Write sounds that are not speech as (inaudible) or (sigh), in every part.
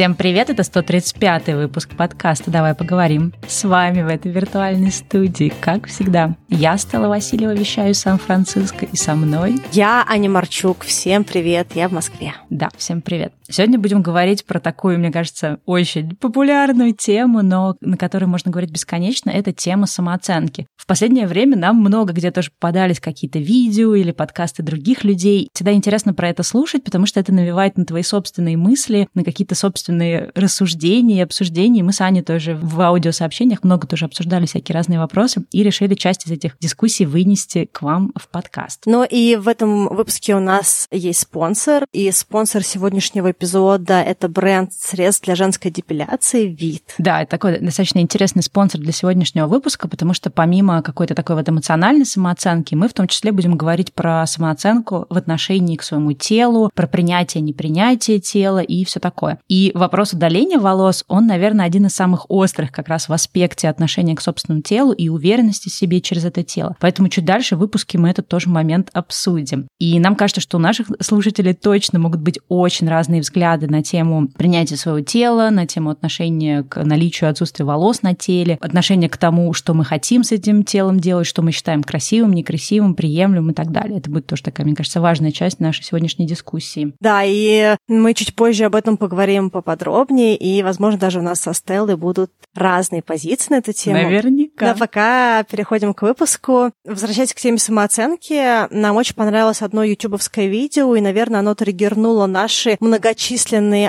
Всем привет, это 135 выпуск подкаста «Давай поговорим». С вами в этой виртуальной студии, как всегда, я, Стелла Васильева, вещаю из Сан-Франциско, и со мной... Я, Аня Марчук. Всем привет, я в Москве. Да, всем привет. Сегодня будем говорить про такую, мне кажется, очень популярную тему, но на которой можно говорить бесконечно, это тема самооценки. В последнее время нам много где тоже попадались какие-то видео или подкасты других людей. Всегда интересно про это слушать, потому что это навевает на твои собственные мысли, на какие-то собственные рассуждения и обсуждения. Мы с Аней тоже в аудиосообщениях много тоже обсуждали всякие разные вопросы и решили часть из этих дискуссий вынести к вам в подкаст. Ну и в этом выпуске у нас есть спонсор, и спонсор сегодняшнего эпизода — это бренд средств для женской депиляции «Вид». Да, это такой достаточно интересный спонсор для сегодняшнего выпуска, потому что помимо какой-то такой вот эмоциональной самооценки, мы в том числе будем говорить про самооценку в отношении к своему телу, про принятие, непринятие тела и все такое. И вопрос удаления волос, он, наверное, один из самых острых как раз в аспекте отношения к собственному телу и уверенности в себе через это тело. Поэтому чуть дальше в выпуске мы этот тоже момент обсудим. И нам кажется, что у наших слушателей точно могут быть очень разные взгляды на тему принятия своего тела, на тему отношения к наличию и отсутствию волос на теле, отношения к тому, что мы хотим с этим телом делать, что мы считаем красивым, некрасивым, приемлемым и так далее. Это будет тоже такая, мне кажется, важная часть нашей сегодняшней дискуссии. Да, и мы чуть позже об этом поговорим по поподробнее, и, возможно, даже у нас со Стеллой будут разные позиции на эту тему. Наверняка. Да, пока переходим к выпуску. Возвращаясь к теме самооценки, нам очень понравилось одно ютубовское видео, и, наверное, оно триггернуло наши многочисленные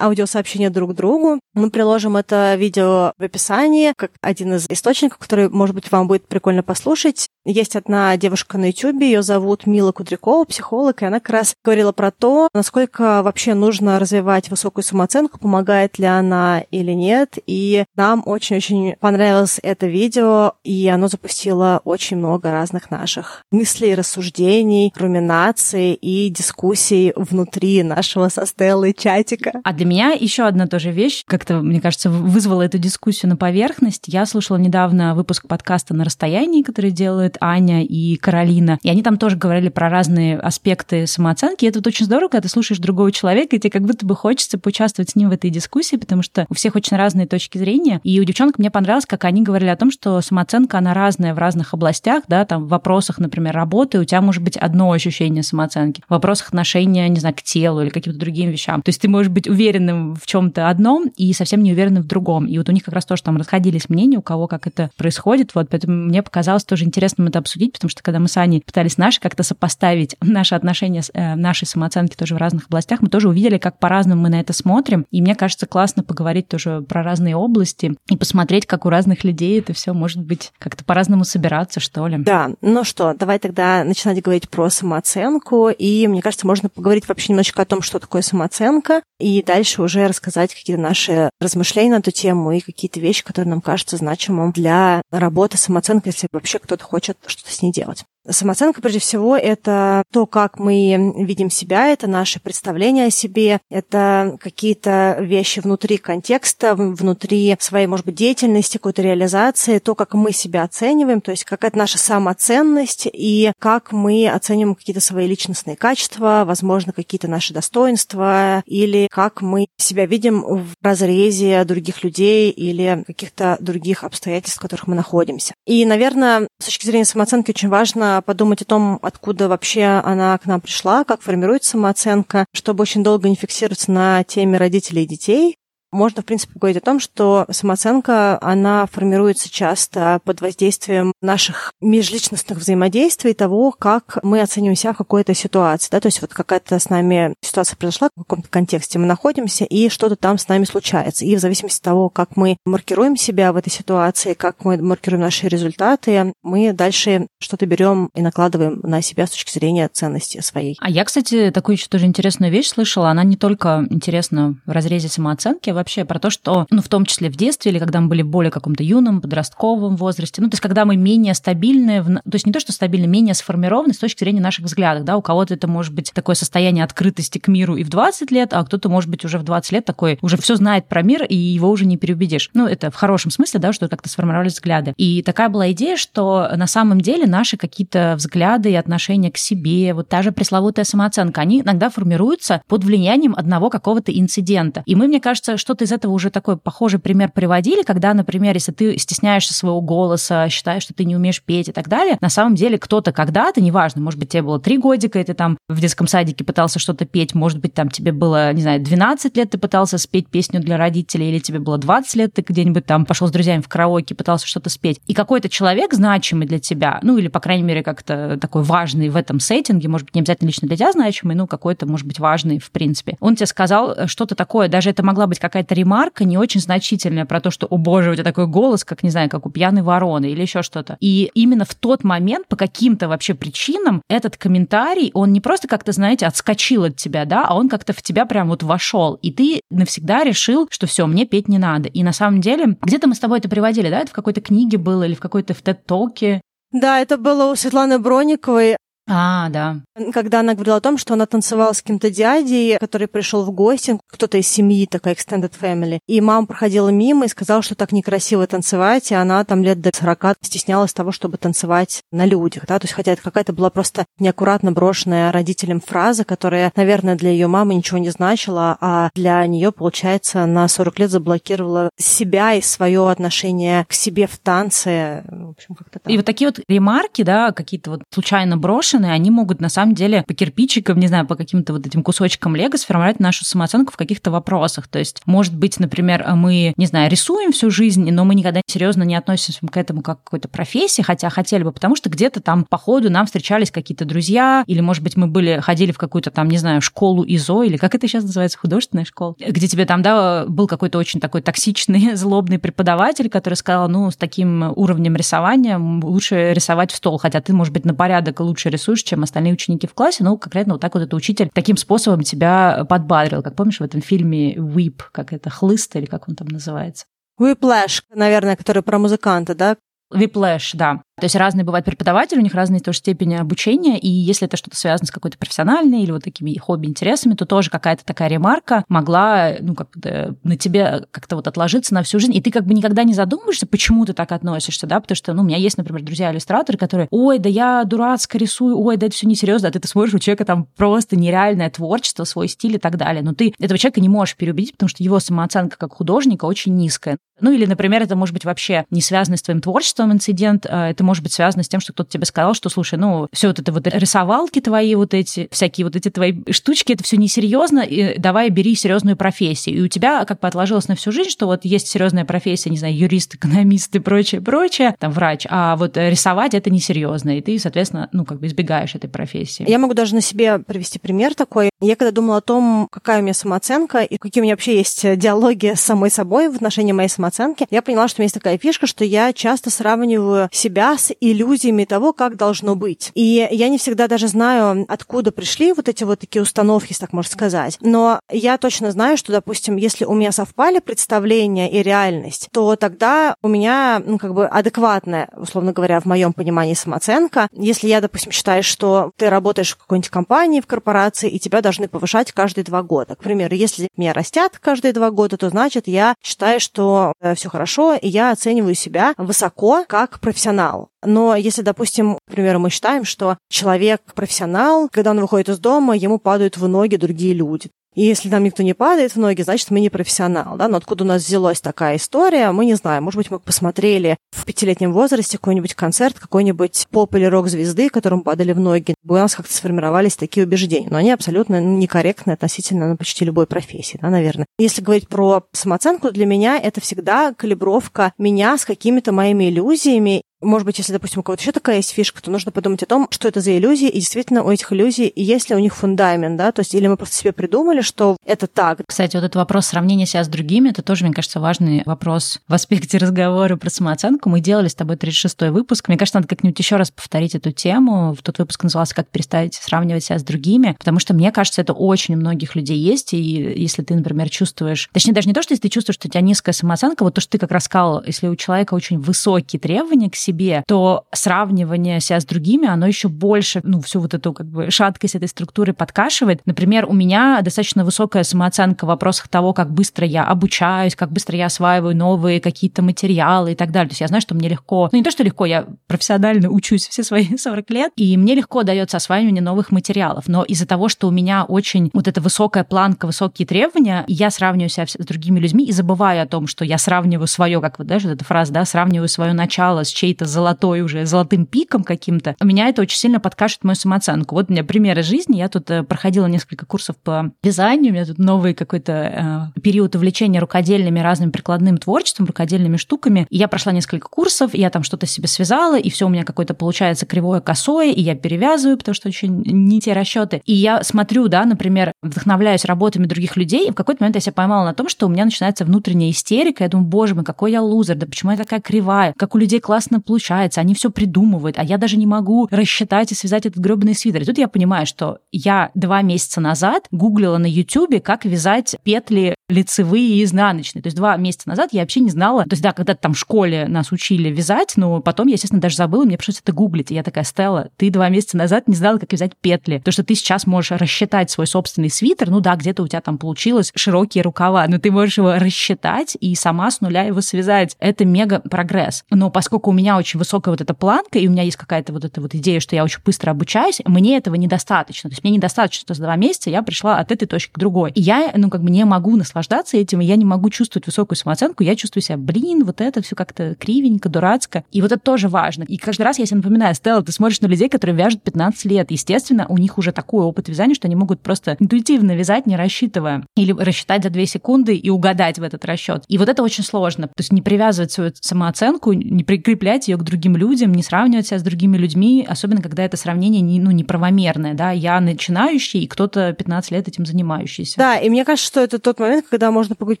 аудиосообщения друг другу. Мы приложим это видео в описании, как один из источников, который, может быть, вам будет прикольно послушать. Есть одна девушка на YouTube, ее зовут Мила Кудрякова, психолог, и она как раз говорила про то, насколько вообще нужно развивать высокую самооценку, помогает ли она или нет. И нам очень-очень понравилось это видео, и оно запустило очень много разных наших мыслей, рассуждений, руминаций и дискуссий внутри нашего со Стеллой чатика. А для меня еще одна тоже вещь, как-то, мне кажется, вызвала эту дискуссию на поверхность. Я слушала недавно выпуск подкаста «На расстоянии», который делает Аня и Каролина. И они там тоже говорили про разные аспекты самооценки. И это вот очень здорово, когда ты слушаешь другого человека, и тебе как будто бы хочется поучаствовать с ним в этой дискуссии, потому что у всех очень разные точки зрения. И у девчонок мне понравилось, как они говорили о том, что самооценка, она разная в разных областях, да, там в вопросах, например, работы у тебя может быть одно ощущение самооценки, в вопросах отношения, не знаю, к телу или каким-то другим вещам. То есть ты можешь быть уверенным в чем-то одном и совсем не уверенным в другом. И вот у них как раз тоже там расходились мнения, у кого как это происходит. Вот поэтому мне показалось тоже интересным это обсудить, потому что когда мы с Аней пытались наши как-то сопоставить (laughs) наши отношения э, нашей самооценки тоже в разных областях, мы тоже увидели, как по-разному мы на это смотрим. И мне кажется, классно поговорить тоже про разные области и посмотреть, как у разных людей это все может быть как-то по-разному собираться, что ли. Да, ну что, давай тогда начинать говорить про самооценку. И мне кажется, можно поговорить вообще немножечко о том, что такое самооценка, и дальше уже рассказать какие-то наши размышления на эту тему и какие-то вещи, которые нам кажутся значимым для работы самооценкой, если вообще кто-то хочет что-то с ней делать. Самооценка, прежде всего, это то, как мы видим себя, это наше представление о себе, это какие-то вещи внутри контекста, внутри своей, может быть, деятельности, какой-то реализации, то, как мы себя оцениваем, то есть какая-то наша самоценность и как мы оцениваем какие-то свои личностные качества, возможно, какие-то наши достоинства, или как мы себя видим в разрезе других людей или каких-то других обстоятельств, в которых мы находимся. И, наверное, с точки зрения самооценки очень важно подумать о том, откуда вообще она к нам пришла, как формируется самооценка, чтобы очень долго не фиксироваться на теме родителей и детей, можно, в принципе, говорить о том, что самооценка, она формируется часто под воздействием наших межличностных взаимодействий, того, как мы оцениваем себя в какой-то ситуации. Да? То есть вот какая-то с нами ситуация произошла, в каком-то контексте мы находимся, и что-то там с нами случается. И в зависимости от того, как мы маркируем себя в этой ситуации, как мы маркируем наши результаты, мы дальше что-то берем и накладываем на себя с точки зрения ценности своей. А я, кстати, такую еще тоже интересную вещь слышала. Она не только интересна в разрезе самооценки, вообще про то, что, ну, в том числе в детстве или когда мы были более каком-то юном, подростковом возрасте, ну, то есть когда мы менее стабильны, в... то есть не то, что стабильны, менее сформированы с точки зрения наших взглядов, да, у кого-то это может быть такое состояние открытости к миру и в 20 лет, а кто-то может быть уже в 20 лет такой, уже все знает про мир, и его уже не переубедишь. Ну, это в хорошем смысле, да, что как-то сформировались взгляды. И такая была идея, что на самом деле наши какие-то взгляды и отношения к себе, вот та же пресловутая самооценка, они иногда формируются под влиянием одного какого-то инцидента. И мы, мне кажется, что-то из этого уже такой похожий пример приводили, когда, например, если ты стесняешься своего голоса, считаешь, что ты не умеешь петь и так далее, на самом деле кто-то когда-то, неважно, может быть, тебе было три годика, и ты там в детском садике пытался что-то петь, может быть, там тебе было, не знаю, 12 лет, ты пытался спеть песню для родителей, или тебе было 20 лет, ты где-нибудь там пошел с друзьями в караоке, пытался что-то спеть. И какой-то человек значимый для тебя, ну или, по крайней мере, как-то такой важный в этом сеттинге, может быть, не обязательно лично для тебя значимый, ну какой-то, может быть, важный в принципе. Он тебе сказал что-то такое, даже это могла быть какая-то ремарка не очень значительная про то, что, о боже, у тебя такой голос, как, не знаю, как у пьяной вороны или еще что-то. И именно в тот момент по каким-то вообще причинам этот комментарий, он не просто как-то, знаете, отскочил от тебя, да, а он как-то в тебя прям вот вошел. И ты навсегда решил, что все, мне петь не надо. И на самом деле, где-то мы с тобой это приводили, да, это в какой-то книге было или в какой-то в TED-токе, да, это было у Светланы Брониковой. А, да. Когда она говорила о том, что она танцевала с каким-то дядей, который пришел в гости, кто-то из семьи, такая extended family, и мама проходила мимо и сказала, что так некрасиво танцевать, и она там лет до 40 стеснялась того, чтобы танцевать на людях, да, то есть хотя это какая-то была просто неаккуратно брошенная родителям фраза, которая, наверное, для ее мамы ничего не значила, а для нее, получается, на 40 лет заблокировала себя и свое отношение к себе в танце, в общем, как-то так. И вот такие вот ремарки, да, какие-то вот случайно брошенные, брошены, они могут на самом деле по кирпичикам, не знаю, по каким-то вот этим кусочкам лего сформировать нашу самооценку в каких-то вопросах. То есть, может быть, например, мы, не знаю, рисуем всю жизнь, но мы никогда серьезно не относимся к этому как к какой-то профессии, хотя хотели бы, потому что где-то там по ходу нам встречались какие-то друзья, или, может быть, мы были, ходили в какую-то там, не знаю, школу ИЗО, или как это сейчас называется, художественная школа, где тебе там, да, был какой-то очень такой токсичный, (laughs) злобный преподаватель, который сказал, ну, с таким уровнем рисования лучше рисовать в стол, хотя ты, может быть, на порядок лучше рисуешь, рисуешь, чем остальные ученики в классе, но конкретно вот так вот этот учитель таким способом тебя подбадрил, как помнишь в этом фильме «Whip», как это, «Хлыст» или как он там называется? Whiplash, наверное, который про музыканта, да? Whiplash, да. То есть разные бывают преподаватели, у них разные тоже степени обучения, и если это что-то связано с какой-то профессиональной или вот такими хобби-интересами, то тоже какая-то такая ремарка могла, ну, как-то на тебе как-то вот отложиться на всю жизнь, и ты как бы никогда не задумываешься, почему ты так относишься, да, потому что, ну, у меня есть, например, друзья-иллюстраторы, которые, ой, да я дурацко рисую, ой, да это все несерьезно, а ты, ты смотришь, у человека там просто нереальное творчество, свой стиль и так далее, но ты этого человека не можешь переубедить, потому что его самооценка как художника очень низкая. Ну, или, например, это может быть вообще не связано с твоим творчеством инцидент, а это может быть связано с тем, что кто-то тебе сказал, что, слушай, ну, все вот это вот рисовалки твои, вот эти всякие вот эти твои штучки, это все несерьезно, и давай бери серьезную профессию. И у тебя как бы отложилось на всю жизнь, что вот есть серьезная профессия, не знаю, юрист, экономист и прочее, прочее, там врач, а вот рисовать это несерьезно, и ты, соответственно, ну, как бы избегаешь этой профессии. Я могу даже на себе привести пример такой. Я когда думала о том, какая у меня самооценка и какие у меня вообще есть диалоги с самой собой в отношении моей самооценки, я поняла, что у меня есть такая фишка, что я часто сравниваю себя с иллюзиями того, как должно быть. И я не всегда даже знаю, откуда пришли вот эти вот такие установки, если так можно сказать. Но я точно знаю, что, допустим, если у меня совпали представления и реальность, то тогда у меня, ну, как бы адекватная, условно говоря, в моем понимании самооценка. Если я, допустим, считаю, что ты работаешь в какой-нибудь компании, в корпорации, и тебя должны повышать каждые два года. К примеру, если меня растят каждые два года, то значит, я считаю, что э, все хорошо, и я оцениваю себя высоко как профессионал. Но если, допустим, к примеру, мы считаем, что человек профессионал, когда он выходит из дома, ему падают в ноги другие люди. И если нам никто не падает в ноги, значит, мы не профессионал. Да? Но откуда у нас взялась такая история, мы не знаем. Может быть, мы посмотрели в пятилетнем возрасте какой-нибудь концерт какой-нибудь поп или рок-звезды, которым падали в ноги. У нас как-то сформировались такие убеждения. Но они абсолютно некорректны относительно ну, почти любой профессии, да, наверное. Если говорить про самооценку, для меня это всегда калибровка меня с какими-то моими иллюзиями может быть, если, допустим, у кого-то еще такая есть фишка, то нужно подумать о том, что это за иллюзии, и действительно у этих иллюзий есть ли у них фундамент, да, то есть или мы просто себе придумали, что это так. Кстати, вот этот вопрос сравнения себя с другими, это тоже, мне кажется, важный вопрос в аспекте разговора про самооценку. Мы делали с тобой 36-й выпуск. Мне кажется, надо как-нибудь еще раз повторить эту тему. Тот выпуск назывался «Как перестать сравнивать себя с другими», потому что, мне кажется, это очень у многих людей есть, и если ты, например, чувствуешь... Точнее, даже не то, что если ты чувствуешь, что у тебя низкая самооценка, вот то, что ты как раз сказал, если у человека очень высокие требования к себе, то сравнивание себя с другими, оно еще больше, ну, всю вот эту как бы шаткость этой структуры подкашивает. Например, у меня достаточно высокая самооценка в вопросах того, как быстро я обучаюсь, как быстро я осваиваю новые какие-то материалы и так далее. То есть я знаю, что мне легко, ну не то, что легко, я профессионально (laughs) учусь все свои (laughs) 40 лет, и мне легко дается осваивание новых материалов. Но из-за того, что у меня очень вот эта высокая планка, высокие требования, я сравниваю себя с другими людьми и забываю о том, что я сравниваю свое, как вот, да, вот эта фраза, да, сравниваю свое начало с чьей-то золотой уже, золотым пиком каким-то, меня это очень сильно подкашивает мою самооценку. Вот у меня примеры жизни. Я тут э, проходила несколько курсов по вязанию, у меня тут новый какой-то э, период увлечения рукодельными разным прикладным творчеством, рукодельными штуками. И я прошла несколько курсов, я там что-то себе связала, и все у меня какое-то получается кривое, косое, и я перевязываю, потому что очень не те расчеты. И я смотрю, да, например, вдохновляюсь работами других людей, и в какой-то момент я себя поймала на том, что у меня начинается внутренняя истерика. Я думаю, боже мой, какой я лузер, да почему я такая кривая, как у людей классно получается, они все придумывают, а я даже не могу рассчитать и связать этот гребаный свитер. И тут я понимаю, что я два месяца назад гуглила на YouTube, как вязать петли лицевые и изнаночные. То есть два месяца назад я вообще не знала. То есть да, когда-то там в школе нас учили вязать, но потом я, естественно, даже забыла, мне пришлось это гуглить. И я такая, Стелла, ты два месяца назад не знала, как вязать петли. То, что ты сейчас можешь рассчитать свой собственный свитер, ну да, где-то у тебя там получилось широкие рукава, но ты можешь его рассчитать и сама с нуля его связать. Это мега прогресс. Но поскольку у меня очень высокая вот эта планка, и у меня есть какая-то вот эта вот идея, что я очень быстро обучаюсь, мне этого недостаточно. То есть мне недостаточно, что за два месяца я пришла от этой точки к другой. И я, ну, как бы не могу наслаждаться этим, и я не могу чувствовать высокую самооценку, я чувствую себя, блин, вот это все как-то кривенько, дурацко. И вот это тоже важно. И каждый раз я себе напоминаю, Стелла, ты смотришь на людей, которые вяжут 15 лет. Естественно, у них уже такой опыт вязания, что они могут просто интуитивно вязать, не рассчитывая. Или рассчитать за 2 секунды и угадать в этот расчет. И вот это очень сложно. То есть не привязывать свою самооценку, не прикреплять ее к другим людям, не сравнивать себя с другими людьми, особенно когда это сравнение не, ну, неправомерное. Да? Я начинающий, и кто-то 15 лет этим занимающийся. Да, и мне кажется, что это тот момент, когда можно поговорить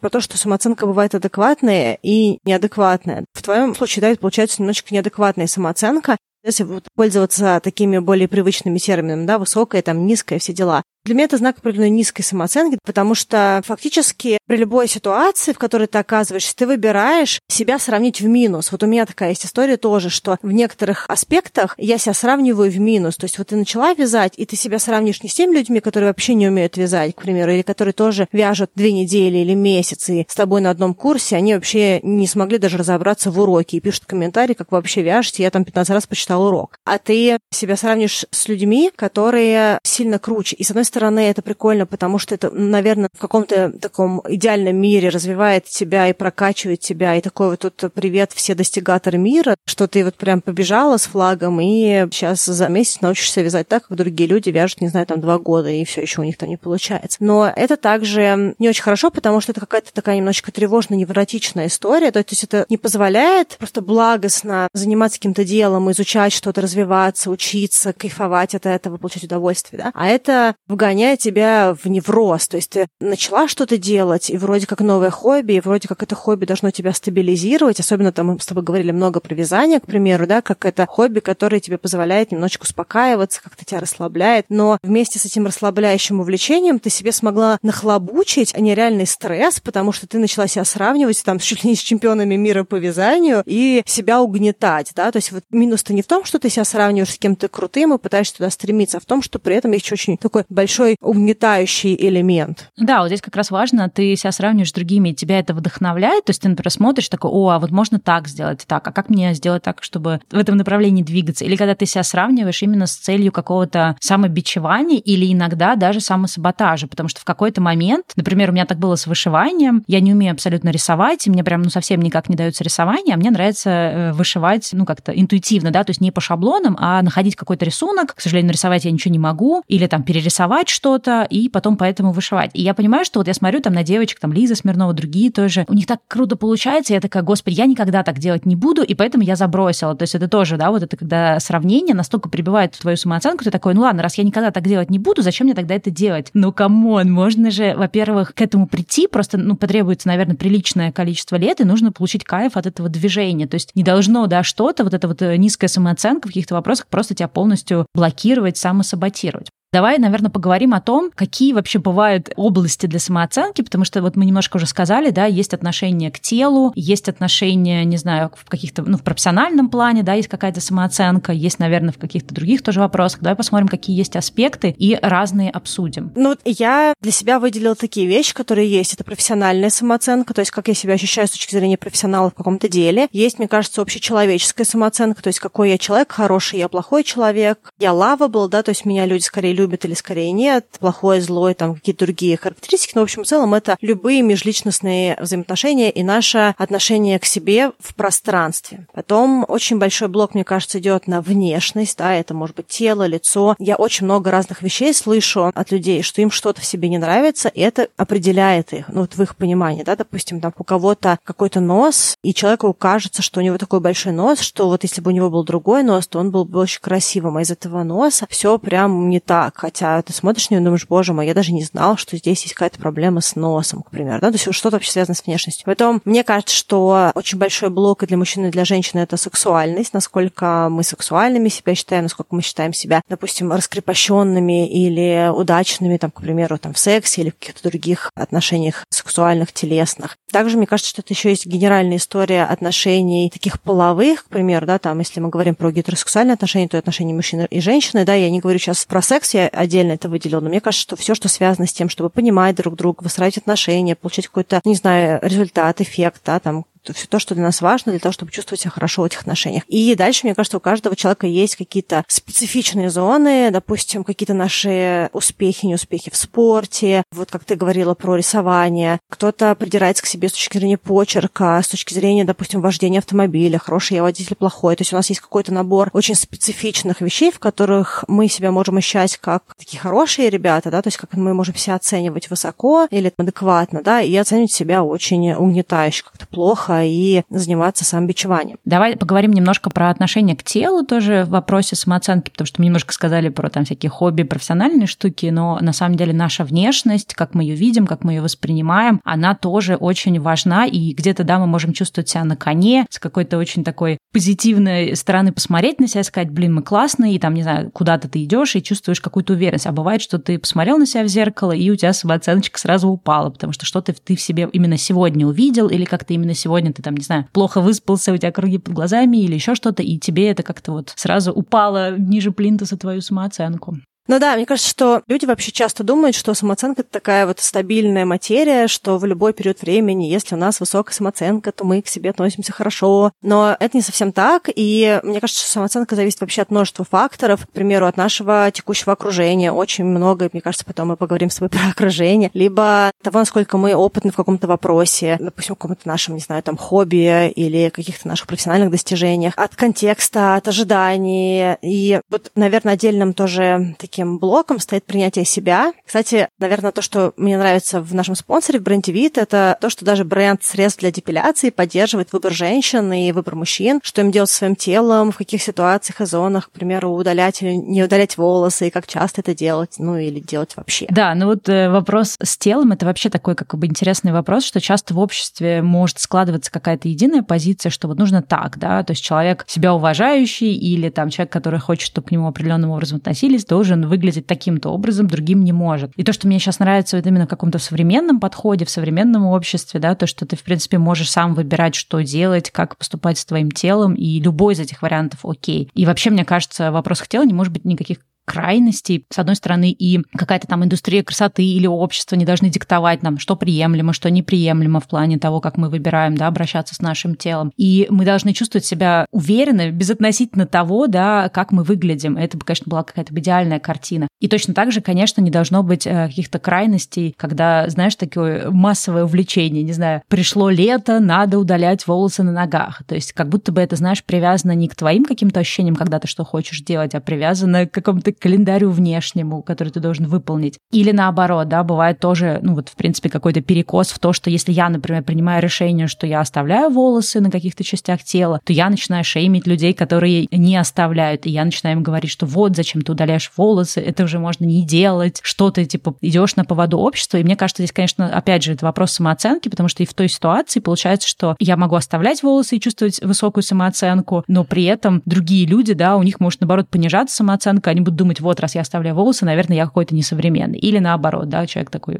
про то, что самооценка бывает адекватная и неадекватная. В твоем случае, да, это получается немножечко неадекватная самооценка. Если вот пользоваться такими более привычными терминами, да, высокая, там, низкая, все дела. Для меня это знак определенной низкой самооценки, потому что фактически при любой ситуации, в которой ты оказываешься, ты выбираешь себя сравнить в минус. Вот у меня такая есть история тоже, что в некоторых аспектах я себя сравниваю в минус. То есть вот ты начала вязать, и ты себя сравнишь не с теми людьми, которые вообще не умеют вязать, к примеру, или которые тоже вяжут две недели или месяц, и с тобой на одном курсе, они вообще не смогли даже разобраться в уроке и пишут комментарии, как вообще вяжете, я там 15 раз почитал урок. А ты себя сравнишь с людьми, которые сильно круче. И с одной стороны, это прикольно, потому что это, наверное, в каком-то таком идеальном мире развивает тебя и прокачивает тебя. И такой вот тут привет все достигаторы мира, что ты вот прям побежала с флагом и сейчас за месяц научишься вязать так, как другие люди вяжут, не знаю, там два года, и все еще у них там не получается. Но это также не очень хорошо, потому что это какая-то такая немножечко тревожно-невротичная история. То есть это не позволяет просто благостно заниматься каким-то делом, изучать что-то, развиваться, учиться, кайфовать от этого, получать удовольствие. Да? А это вгоняет тебя в невроз. То есть ты начала что-то делать, и вроде как новое хобби, и вроде как это хобби должно тебя стабилизировать. Особенно там мы с тобой говорили много про вязание, к примеру, да, как это хобби, которое тебе позволяет немножечко успокаиваться, как-то тебя расслабляет. Но вместе с этим расслабляющим увлечением ты себе смогла нахлобучить нереальный стресс, потому что ты начала себя сравнивать там чуть ли не с чемпионами мира по вязанию и себя угнетать, да, то есть вот минус-то не в том, что ты себя сравниваешь с кем-то крутым и пытаешься туда стремиться, а в том, что при этом есть очень такой большой угнетающий элемент. Да, вот здесь как раз важно, ты себя сравниваешь с другими, тебя это вдохновляет, то есть ты, например, смотришь такой, о, а вот можно так сделать, так, а как мне сделать так, чтобы в этом направлении двигаться? Или когда ты себя сравниваешь именно с целью какого-то самобичевания или иногда даже самосаботажа, потому что в какой-то момент, например, у меня так было с вышиванием, я не умею абсолютно рисовать, и мне прям ну совсем никак не дается рисование, а мне нравится э, вышивать, ну как-то интуитивно, да, то есть не по шаблонам, а находить какой-то рисунок, к сожалению, нарисовать я ничего не могу, или там перерисовать рисовать что-то и потом поэтому вышивать. И я понимаю, что вот я смотрю там на девочек, там Лиза Смирнова, другие тоже, у них так круто получается, я такая, господи, я никогда так делать не буду, и поэтому я забросила. То есть это тоже, да, вот это когда сравнение настолько прибивает твою самооценку, ты такой, ну ладно, раз я никогда так делать не буду, зачем мне тогда это делать? Ну, come on, можно же, во-первых, к этому прийти, просто, ну, потребуется, наверное, приличное количество лет, и нужно получить кайф от этого движения. То есть не должно, да, что-то, вот эта вот э, низкая самооценка в каких-то вопросах просто тебя полностью блокировать, самосаботировать. Давай, наверное, поговорим о том, какие вообще бывают области для самооценки, потому что вот мы немножко уже сказали, да, есть отношение к телу, есть отношение, не знаю, в каких-то, ну, в профессиональном плане, да, есть какая-то самооценка, есть, наверное, в каких-то других тоже вопросах. Давай посмотрим, какие есть аспекты и разные обсудим. Ну, я для себя выделила такие вещи, которые есть. Это профессиональная самооценка, то есть как я себя ощущаю с точки зрения профессионала в каком-то деле. Есть, мне кажется, общечеловеческая самооценка, то есть какой я человек, хороший я, плохой человек. Я лава был, да, то есть меня люди скорее любят или скорее нет, плохое, злое, там какие-то другие характеристики. Но, в общем, в целом это любые межличностные взаимоотношения и наше отношение к себе в пространстве. Потом очень большой блок, мне кажется, идет на внешность, да, это может быть тело, лицо. Я очень много разных вещей слышу от людей, что им что-то в себе не нравится, и это определяет их, ну, вот в их понимании, да, допустим, там у кого-то какой-то нос, и человеку кажется, что у него такой большой нос, что вот если бы у него был другой нос, то он был бы очень красивым, а из этого носа все прям не так. Хотя ты смотришь на него и думаешь, боже мой, я даже не знал, что здесь есть какая-то проблема с носом, к примеру. Да? То есть что-то вообще связано с внешностью. Поэтому мне кажется, что очень большой блок и для мужчины, и для женщины это сексуальность, насколько мы сексуальными себя считаем, насколько мы считаем себя, допустим, раскрепощенными или удачными, там, к примеру, там, в сексе или в каких-то других отношениях сексуальных, телесных. Также мне кажется, что это еще есть генеральная история отношений таких половых, к примеру, да, там, если мы говорим про гетеросексуальные отношения, то отношения мужчины и женщины, да, я не говорю сейчас про секс, я отдельно это выделила, но мне кажется, что все, что связано с тем, чтобы понимать друг друга, выстраивать отношения, получать какой-то, не знаю, результат, эффект, да, там, все то, что для нас важно, для того, чтобы чувствовать себя хорошо в этих отношениях. И дальше, мне кажется, у каждого человека есть какие-то специфичные зоны, допустим, какие-то наши успехи, неуспехи в спорте, вот как ты говорила про рисование. Кто-то придирается к себе с точки зрения почерка, с точки зрения, допустим, вождения автомобиля, хороший я водитель, плохой. То есть у нас есть какой-то набор очень специфичных вещей, в которых мы себя можем ощущать как такие хорошие ребята, да, то есть как мы можем себя оценивать высоко или адекватно, да, и оценивать себя очень угнетающе, как-то плохо, и заниматься самобичеванием. Давай поговорим немножко про отношение к телу тоже в вопросе самооценки, потому что мы немножко сказали про там всякие хобби, профессиональные штуки, но на самом деле наша внешность, как мы ее видим, как мы ее воспринимаем, она тоже очень важна, и где-то, да, мы можем чувствовать себя на коне, с какой-то очень такой позитивной стороны посмотреть на себя, сказать, блин, мы классные, и там, не знаю, куда-то ты идешь и чувствуешь какую-то уверенность. А бывает, что ты посмотрел на себя в зеркало, и у тебя самооценочка сразу упала, потому что что-то ты в себе именно сегодня увидел, или как-то именно сегодня сегодня ты там, не знаю, плохо выспался, у тебя круги под глазами или еще что-то, и тебе это как-то вот сразу упало ниже плинтуса твою самооценку. Ну да, мне кажется, что люди вообще часто думают, что самооценка это такая вот стабильная материя, что в любой период времени, если у нас высокая самооценка, то мы к себе относимся хорошо. Но это не совсем так, и мне кажется, что самооценка зависит вообще от множества факторов, к примеру, от нашего текущего окружения. Очень много, мне кажется, потом мы поговорим с тобой (laughs) про окружение, либо того, насколько мы опытны в каком-то вопросе, допустим, в каком-то нашем, не знаю, там, хобби или каких-то наших профессиональных достижениях, от контекста, от ожиданий. И вот, наверное, отдельным тоже таким таким блоком стоит принятие себя. Кстати, наверное, то, что мне нравится в нашем спонсоре, в бренде Вит, это то, что даже бренд средств для депиляции поддерживает выбор женщин и выбор мужчин, что им делать своим телом, в каких ситуациях и зонах, к примеру, удалять или не удалять волосы, и как часто это делать, ну или делать вообще. Да, ну вот э, вопрос с телом, это вообще такой как бы интересный вопрос, что часто в обществе может складываться какая-то единая позиция, что вот нужно так, да, то есть человек себя уважающий или там человек, который хочет, чтобы к нему определенным образом относились, должен выглядеть таким-то образом, другим не может. И то, что мне сейчас нравится вот именно в каком-то современном подходе, в современном обществе, да, то, что ты, в принципе, можешь сам выбирать, что делать, как поступать с твоим телом, и любой из этих вариантов окей. И вообще, мне кажется, в вопросах тела не может быть никаких крайностей. С одной стороны, и какая-то там индустрия красоты или общество не должны диктовать нам, что приемлемо, что неприемлемо в плане того, как мы выбираем, да, обращаться с нашим телом. И мы должны чувствовать себя уверенно, безотносительно того, да, как мы выглядим. Это бы, конечно, была какая-то идеальная картина. И точно так же, конечно, не должно быть э, каких-то крайностей, когда, знаешь, такое массовое увлечение, не знаю, пришло лето, надо удалять волосы на ногах. То есть как будто бы это, знаешь, привязано не к твоим каким-то ощущениям, когда ты что хочешь делать, а привязано к какому-то календарю внешнему, который ты должен выполнить. Или наоборот, да, бывает тоже, ну вот, в принципе, какой-то перекос в то, что если я, например, принимаю решение, что я оставляю волосы на каких-то частях тела, то я начинаю шеймить людей, которые не оставляют, и я начинаю им говорить, что вот, зачем ты удаляешь волосы, это уже можно не делать, что ты, типа, идешь на поводу общества. И мне кажется, здесь, конечно, опять же, это вопрос самооценки, потому что и в той ситуации получается, что я могу оставлять волосы и чувствовать высокую самооценку, но при этом другие люди, да, у них может, наоборот, понижаться самооценка, они будут думать, вот, раз я оставляю волосы, наверное, я какой-то несовременный. Или наоборот, да, человек такой,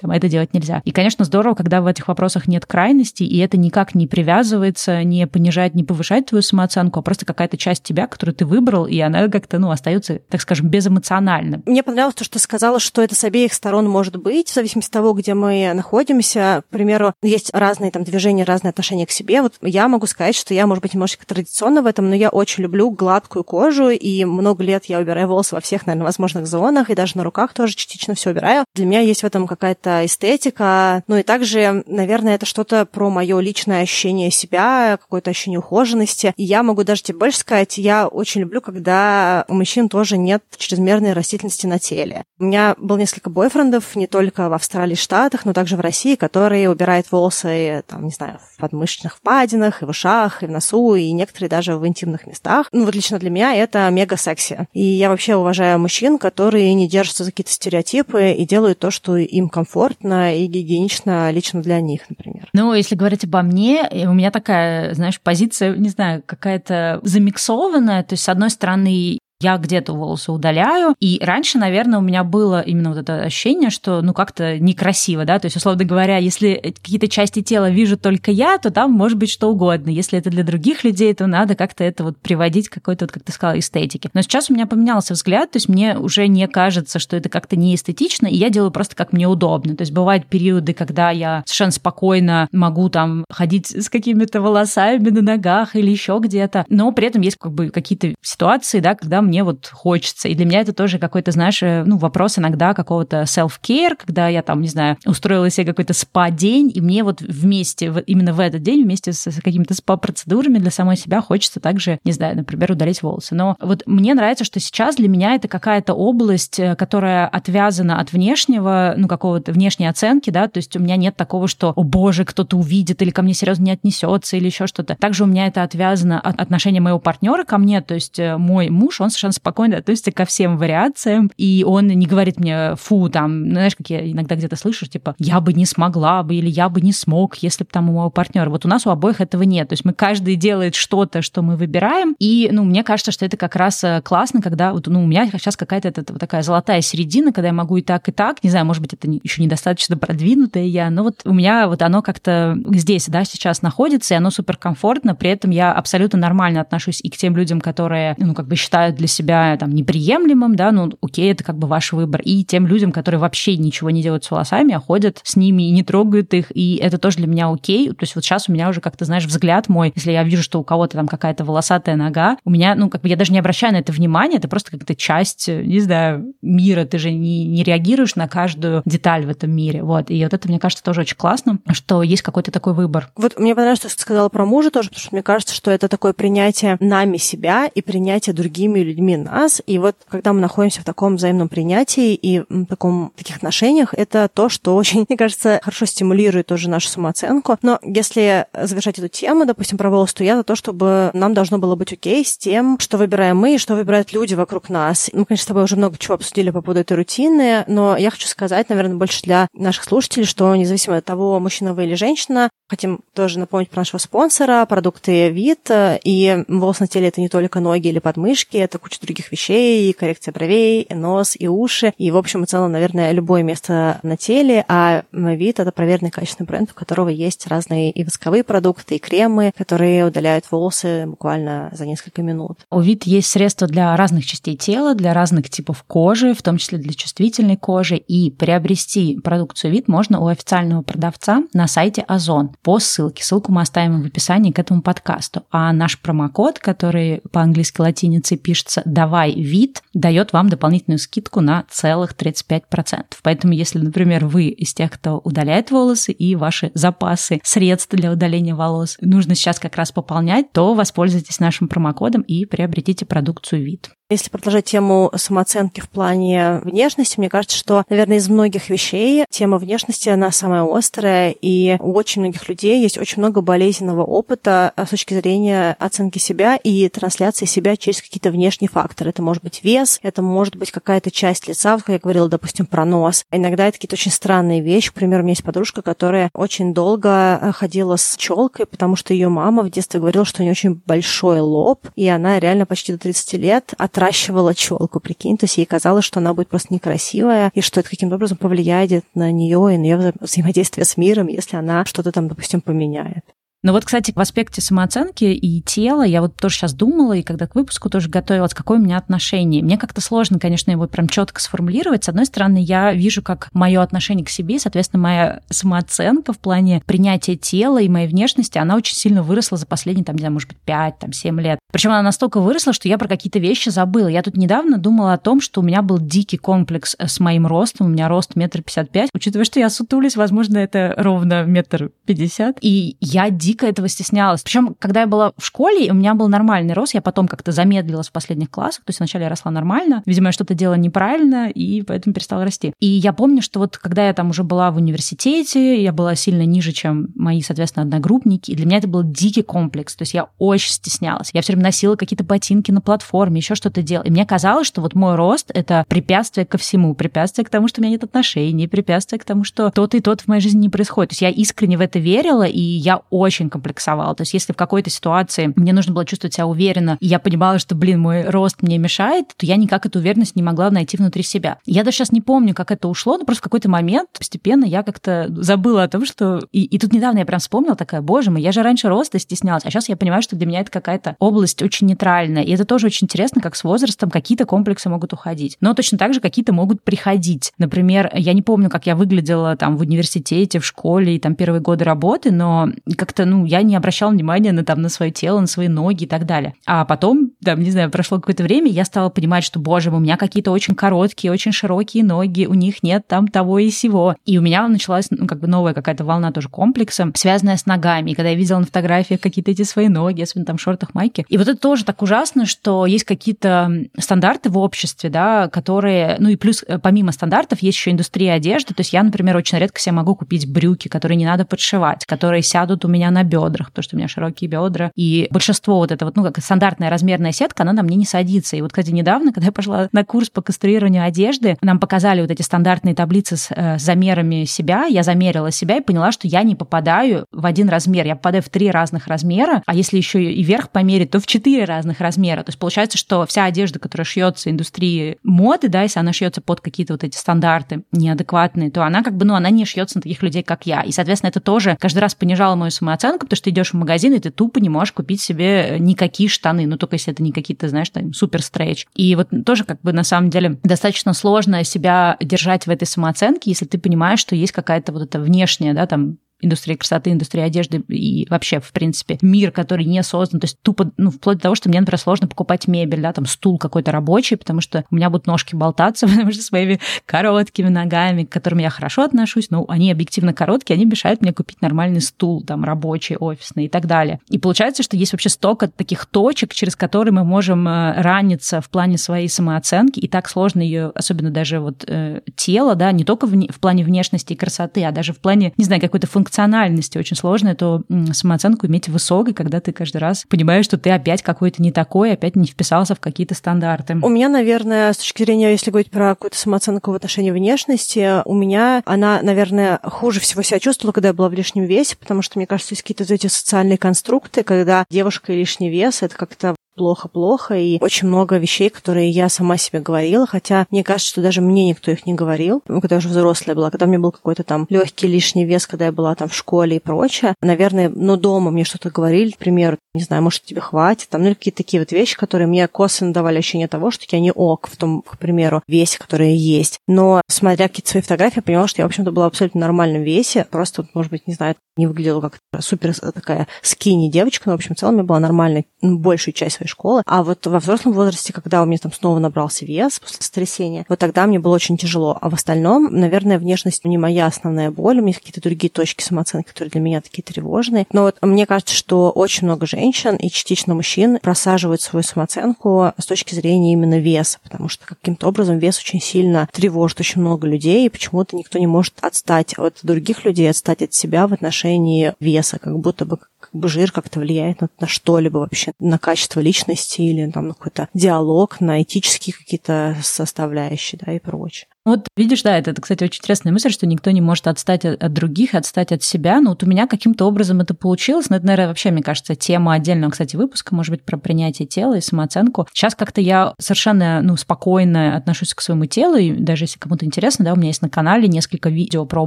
там, это делать нельзя. И, конечно, здорово, когда в этих вопросах нет крайности, и это никак не привязывается, не понижает, не повышает твою самооценку, а просто какая-то часть тебя, которую ты выбрал, и она как-то, ну, остается, так скажем, безэмоциональным. Мне понравилось то, что ты сказала, что это с обеих сторон может быть, в зависимости от того, где мы находимся. К примеру, есть разные там движения, разные отношения к себе. Вот я могу сказать, что я, может быть, немножечко традиционно в этом, но я очень люблю гладкую кожу, и много лет я убираю волосы во всех, наверное, возможных зонах, и даже на руках тоже частично все убираю. Для меня есть в этом какая-то эстетика. Ну и также, наверное, это что-то про мое личное ощущение себя, какое-то ощущение ухоженности. И я могу даже тебе больше сказать, я очень люблю, когда у мужчин тоже нет чрезмерной растительности на теле. У меня было несколько бойфрендов, не только в Австралии, Штатах, но также в России, которые убирают волосы, там, не знаю, в подмышечных впадинах, и в ушах, и в носу, и некоторые даже в интимных местах. Ну вот лично для меня это мега секси. И я вообще уважаю мужчин, которые не держатся за какие-то стереотипы и делают то, что им комфортно и гигиенично лично для них, например. Ну, если говорить обо мне, у меня такая, знаешь, позиция, не знаю, какая-то замиксованная. То есть, с одной стороны, я где-то волосы удаляю. И раньше, наверное, у меня было именно вот это ощущение, что, ну, как-то некрасиво, да, то есть, условно говоря, если какие-то части тела вижу только я, то там может быть что угодно. Если это для других людей, то надо как-то это вот приводить к какой-то, вот, как ты сказала, эстетике. Но сейчас у меня поменялся взгляд, то есть мне уже не кажется, что это как-то не эстетично, и я делаю просто как мне удобно. То есть бывают периоды, когда я совершенно спокойно могу там ходить с какими-то волосами на ногах или еще где-то, но при этом есть как бы какие-то ситуации, да, когда мне мне вот хочется. И для меня это тоже какой-то, знаешь, э, ну, вопрос иногда какого-то self-care, когда я там, не знаю, устроила себе какой-то спа-день, и мне вот вместе, именно в этот день, вместе с какими-то спа-процедурами для самой себя хочется также, не знаю, например, удалить волосы. Но вот мне нравится, что сейчас для меня это какая-то область, э, которая отвязана от внешнего, ну, какого-то внешней оценки, да, то есть у меня нет такого, что, о боже, кто-то увидит или ко мне серьезно не отнесется или еще что-то. Также у меня это отвязано от отношения моего партнера ко мне, то есть э, мой муж, он совершенно спокойно относится ко всем вариациям, и он не говорит мне, фу, там, знаешь, как я иногда где-то слышу, типа, я бы не смогла бы, или я бы не смог, если бы там у моего партнера. Вот у нас у обоих этого нет. То есть мы каждый делает что-то, что мы выбираем, и, ну, мне кажется, что это как раз э, классно, когда вот, ну, у меня сейчас какая-то это, вот такая золотая середина, когда я могу и так, и так. Не знаю, может быть, это еще недостаточно продвинутая я, но вот у меня вот оно как-то здесь, да, сейчас находится, и оно суперкомфортно, при этом я абсолютно нормально отношусь и к тем людям, которые, ну, как бы считают для себя там неприемлемым, да, ну окей, это как бы ваш выбор. И тем людям, которые вообще ничего не делают с волосами, а ходят с ними и не трогают их, и это тоже для меня окей. То есть вот сейчас у меня уже как-то, знаешь, взгляд мой, если я вижу, что у кого-то там какая-то волосатая нога, у меня, ну, как бы я даже не обращаю на это внимания, это просто как-то часть, не знаю, мира, ты же не, не реагируешь на каждую деталь в этом мире, вот. И вот это, мне кажется, тоже очень классно, что есть какой-то такой выбор. Вот мне понравилось, что ты сказала про мужа тоже, потому что мне кажется, что это такое принятие нами себя и принятие другими людьми людьми нас. И вот когда мы находимся в таком взаимном принятии и в таком, таких отношениях, это то, что очень, (laughs) мне кажется, хорошо стимулирует тоже нашу самооценку. Но если завершать эту тему, допустим, про волос, то я за то, чтобы нам должно было быть окей с тем, что выбираем мы и что выбирают люди вокруг нас. Мы, конечно, с тобой уже много чего обсудили по поводу этой рутины, но я хочу сказать, наверное, больше для наших слушателей, что независимо от того, мужчина вы или женщина, хотим тоже напомнить про нашего спонсора, продукты вид, и волос на теле это не только ноги или подмышки, это куча других вещей, коррекция бровей, и нос, и уши, и, в общем и целом, наверное, любое место на теле, а вид — это проверенный качественный бренд, у которого есть разные и восковые продукты, и кремы, которые удаляют волосы буквально за несколько минут. У вид есть средства для разных частей тела, для разных типов кожи, в том числе для чувствительной кожи, и приобрести продукцию вид можно у официального продавца на сайте Озон по ссылке. Ссылку мы оставим в описании к этому подкасту. А наш промокод, который по-английски латиницей пишется «давай вид», дает вам дополнительную скидку на целых 35%. Поэтому, если, например, вы из тех, кто удаляет волосы и ваши запасы средств для удаления волос нужно сейчас как раз пополнять, то воспользуйтесь нашим промокодом и приобретите продукцию вид. Если продолжать тему самооценки в плане внешности, мне кажется, что, наверное, из многих вещей тема внешности, она самая острая, и у очень многих людей есть очень много болезненного опыта с точки зрения оценки себя и трансляции себя через какие-то внешние факторы. Это может быть вес, это может быть какая-то часть лица, вот как я говорила, допустим, про нос. Иногда это какие-то очень странные вещи. К примеру, у меня есть подружка, которая очень долго ходила с челкой, потому что ее мама в детстве говорила, что у нее очень большой лоб, и она реально почти до 30 лет отращивала челку, прикинь. То есть ей казалось, что она будет просто некрасивая, и что это каким-то образом повлияет на нее и на ее взаимодействие с миром, если она что-то там, допустим, поменяет. Но вот, кстати, в аспекте самооценки и тела я вот тоже сейчас думала, и когда к выпуску тоже готовилась, какое у меня отношение. Мне как-то сложно, конечно, его прям четко сформулировать. С одной стороны, я вижу, как мое отношение к себе, соответственно, моя самооценка в плане принятия тела и моей внешности, она очень сильно выросла за последние, там, не знаю, может быть, 5, там, 7 лет. Причем она настолько выросла, что я про какие-то вещи забыла. Я тут недавно думала о том, что у меня был дикий комплекс э, с моим ростом. У меня рост метр пятьдесят пять. Учитывая, что я сутулюсь, возможно, это ровно метр пятьдесят. И я дико дико этого стеснялась. Причем, когда я была в школе, у меня был нормальный рост, я потом как-то замедлилась в последних классах, то есть вначале я росла нормально, видимо, я что-то делала неправильно, и поэтому перестала расти. И я помню, что вот когда я там уже была в университете, я была сильно ниже, чем мои, соответственно, одногруппники, и для меня это был дикий комплекс, то есть я очень стеснялась. Я все время носила какие-то ботинки на платформе, еще что-то делала. И мне казалось, что вот мой рост — это препятствие ко всему, препятствие к тому, что у меня нет отношений, препятствие к тому, что тот и тот в моей жизни не происходит. То есть я искренне в это верила, и я очень очень комплексовала. То есть если в какой-то ситуации мне нужно было чувствовать себя уверенно, и я понимала, что, блин, мой рост мне мешает, то я никак эту уверенность не могла найти внутри себя. Я даже сейчас не помню, как это ушло, но просто в какой-то момент постепенно я как-то забыла о том, что... И, и тут недавно я прям вспомнила такая, боже мой, я же раньше роста стеснялась, а сейчас я понимаю, что для меня это какая-то область очень нейтральная. И это тоже очень интересно, как с возрастом какие-то комплексы могут уходить. Но точно так же какие-то могут приходить. Например, я не помню, как я выглядела там в университете, в школе и там первые годы работы, но как-то, ну, я не обращала внимания на, там, на свое тело, на свои ноги и так далее. А потом, там, не знаю, прошло какое-то время, я стала понимать, что, боже у меня какие-то очень короткие, очень широкие ноги, у них нет там того и сего. И у меня началась, ну, как бы новая какая-то волна тоже комплекса, связанная с ногами. И когда я видела на фотографиях какие-то эти свои ноги, особенно там в шортах, майке. И вот это тоже так ужасно, что есть какие-то стандарты в обществе, да, которые, ну и плюс э, помимо стандартов есть еще индустрия одежды. То есть я, например, очень редко себе могу купить брюки, которые не надо подшивать, которые сядут у меня на бедрах, потому что у меня широкие бедра. И большинство вот это вот, ну, как стандартная размерная сетка, она на мне не садится. И вот, кстати, недавно, когда я пошла на курс по конструированию одежды, нам показали вот эти стандартные таблицы с, э, замерами себя, я замерила себя и поняла, что я не попадаю в один размер, я попадаю в три разных размера, а если еще и вверх померить, то в четыре разных размера. То есть получается, что вся одежда, которая шьется индустрии моды, да, если она шьется под какие-то вот эти стандарты неадекватные, то она как бы, ну, она не шьется на таких людей, как я. И, соответственно, это тоже каждый раз понижало мою самооценку, потому что идешь в магазин, и ты тупо не можешь купить себе никакие штаны, ну, только если это не какие-то, знаешь, там, супер стрейч. И вот тоже как бы на самом деле достаточно сложно себя держать в этой самооценке, если ты понимаешь, что есть какая-то вот эта внешняя, да, там, индустрии красоты, индустрии одежды и вообще, в принципе, мир, который не создан. То есть тупо, ну, вплоть до того, что мне, например, сложно покупать мебель, да, там стул какой-то рабочий, потому что у меня будут ножки болтаться, (laughs) потому что своими короткими ногами, к которым я хорошо отношусь, но они объективно короткие, они мешают мне купить нормальный стул, там, рабочий, офисный и так далее. И получается, что есть вообще столько таких точек, через которые мы можем э, раниться в плане своей самооценки, и так сложно ее, особенно даже вот э, тело, да, не только в, в плане внешности и красоты, а даже в плане, не знаю, какой-то функции функциональности очень сложно эту самооценку иметь высокой, когда ты каждый раз понимаешь, что ты опять какой-то не такой, опять не вписался в какие-то стандарты. У меня, наверное, с точки зрения, если говорить про какую-то самооценку в отношении внешности, у меня она, наверное, хуже всего себя чувствовала, когда я была в лишнем весе, потому что, мне кажется, есть какие-то эти социальные конструкты, когда девушка и лишний вес — это как-то плохо-плохо, и очень много вещей, которые я сама себе говорила, хотя мне кажется, что даже мне никто их не говорил, ну, когда я уже взрослая была, когда у меня был какой-то там легкий лишний вес, когда я была там в школе и прочее. Наверное, но дома мне что-то говорили, к примеру, не знаю, может, тебе хватит, там, ну, какие-то такие вот вещи, которые мне косвенно давали ощущение того, что я не ок в том, к примеру, весе, который есть. Но, смотря какие-то свои фотографии, я поняла, что я, в общем-то, была в абсолютно нормальном весе, просто, может быть, не знаю, не выглядела как супер такая скини девочка, но, в общем, в целом я была нормальной, ну, большую часть своей школы. А вот во взрослом возрасте, когда у меня там снова набрался вес после сотрясения, вот тогда мне было очень тяжело. А в остальном, наверное, внешность не моя основная боль, у меня какие-то другие точки самооценки, которые для меня такие тревожные. Но вот мне кажется, что очень много женщин и частично мужчин просаживают свою самооценку с точки зрения именно веса, потому что каким-то образом вес очень сильно тревожит очень много людей, и почему-то никто не может отстать от других людей, отстать от себя в отношении веса, как будто бы как бы жир как-то влияет на, на что-либо вообще, на качество личности или там, на какой-то диалог, на этические какие-то составляющие, да, и прочее. Вот видишь, да, это, кстати, очень интересная мысль, что никто не может отстать от, других, отстать от себя. Но вот у меня каким-то образом это получилось. Но это, наверное, вообще, мне кажется, тема отдельного, кстати, выпуска, может быть, про принятие тела и самооценку. Сейчас как-то я совершенно, ну, спокойно отношусь к своему телу, и даже если кому-то интересно, да, у меня есть на канале несколько видео про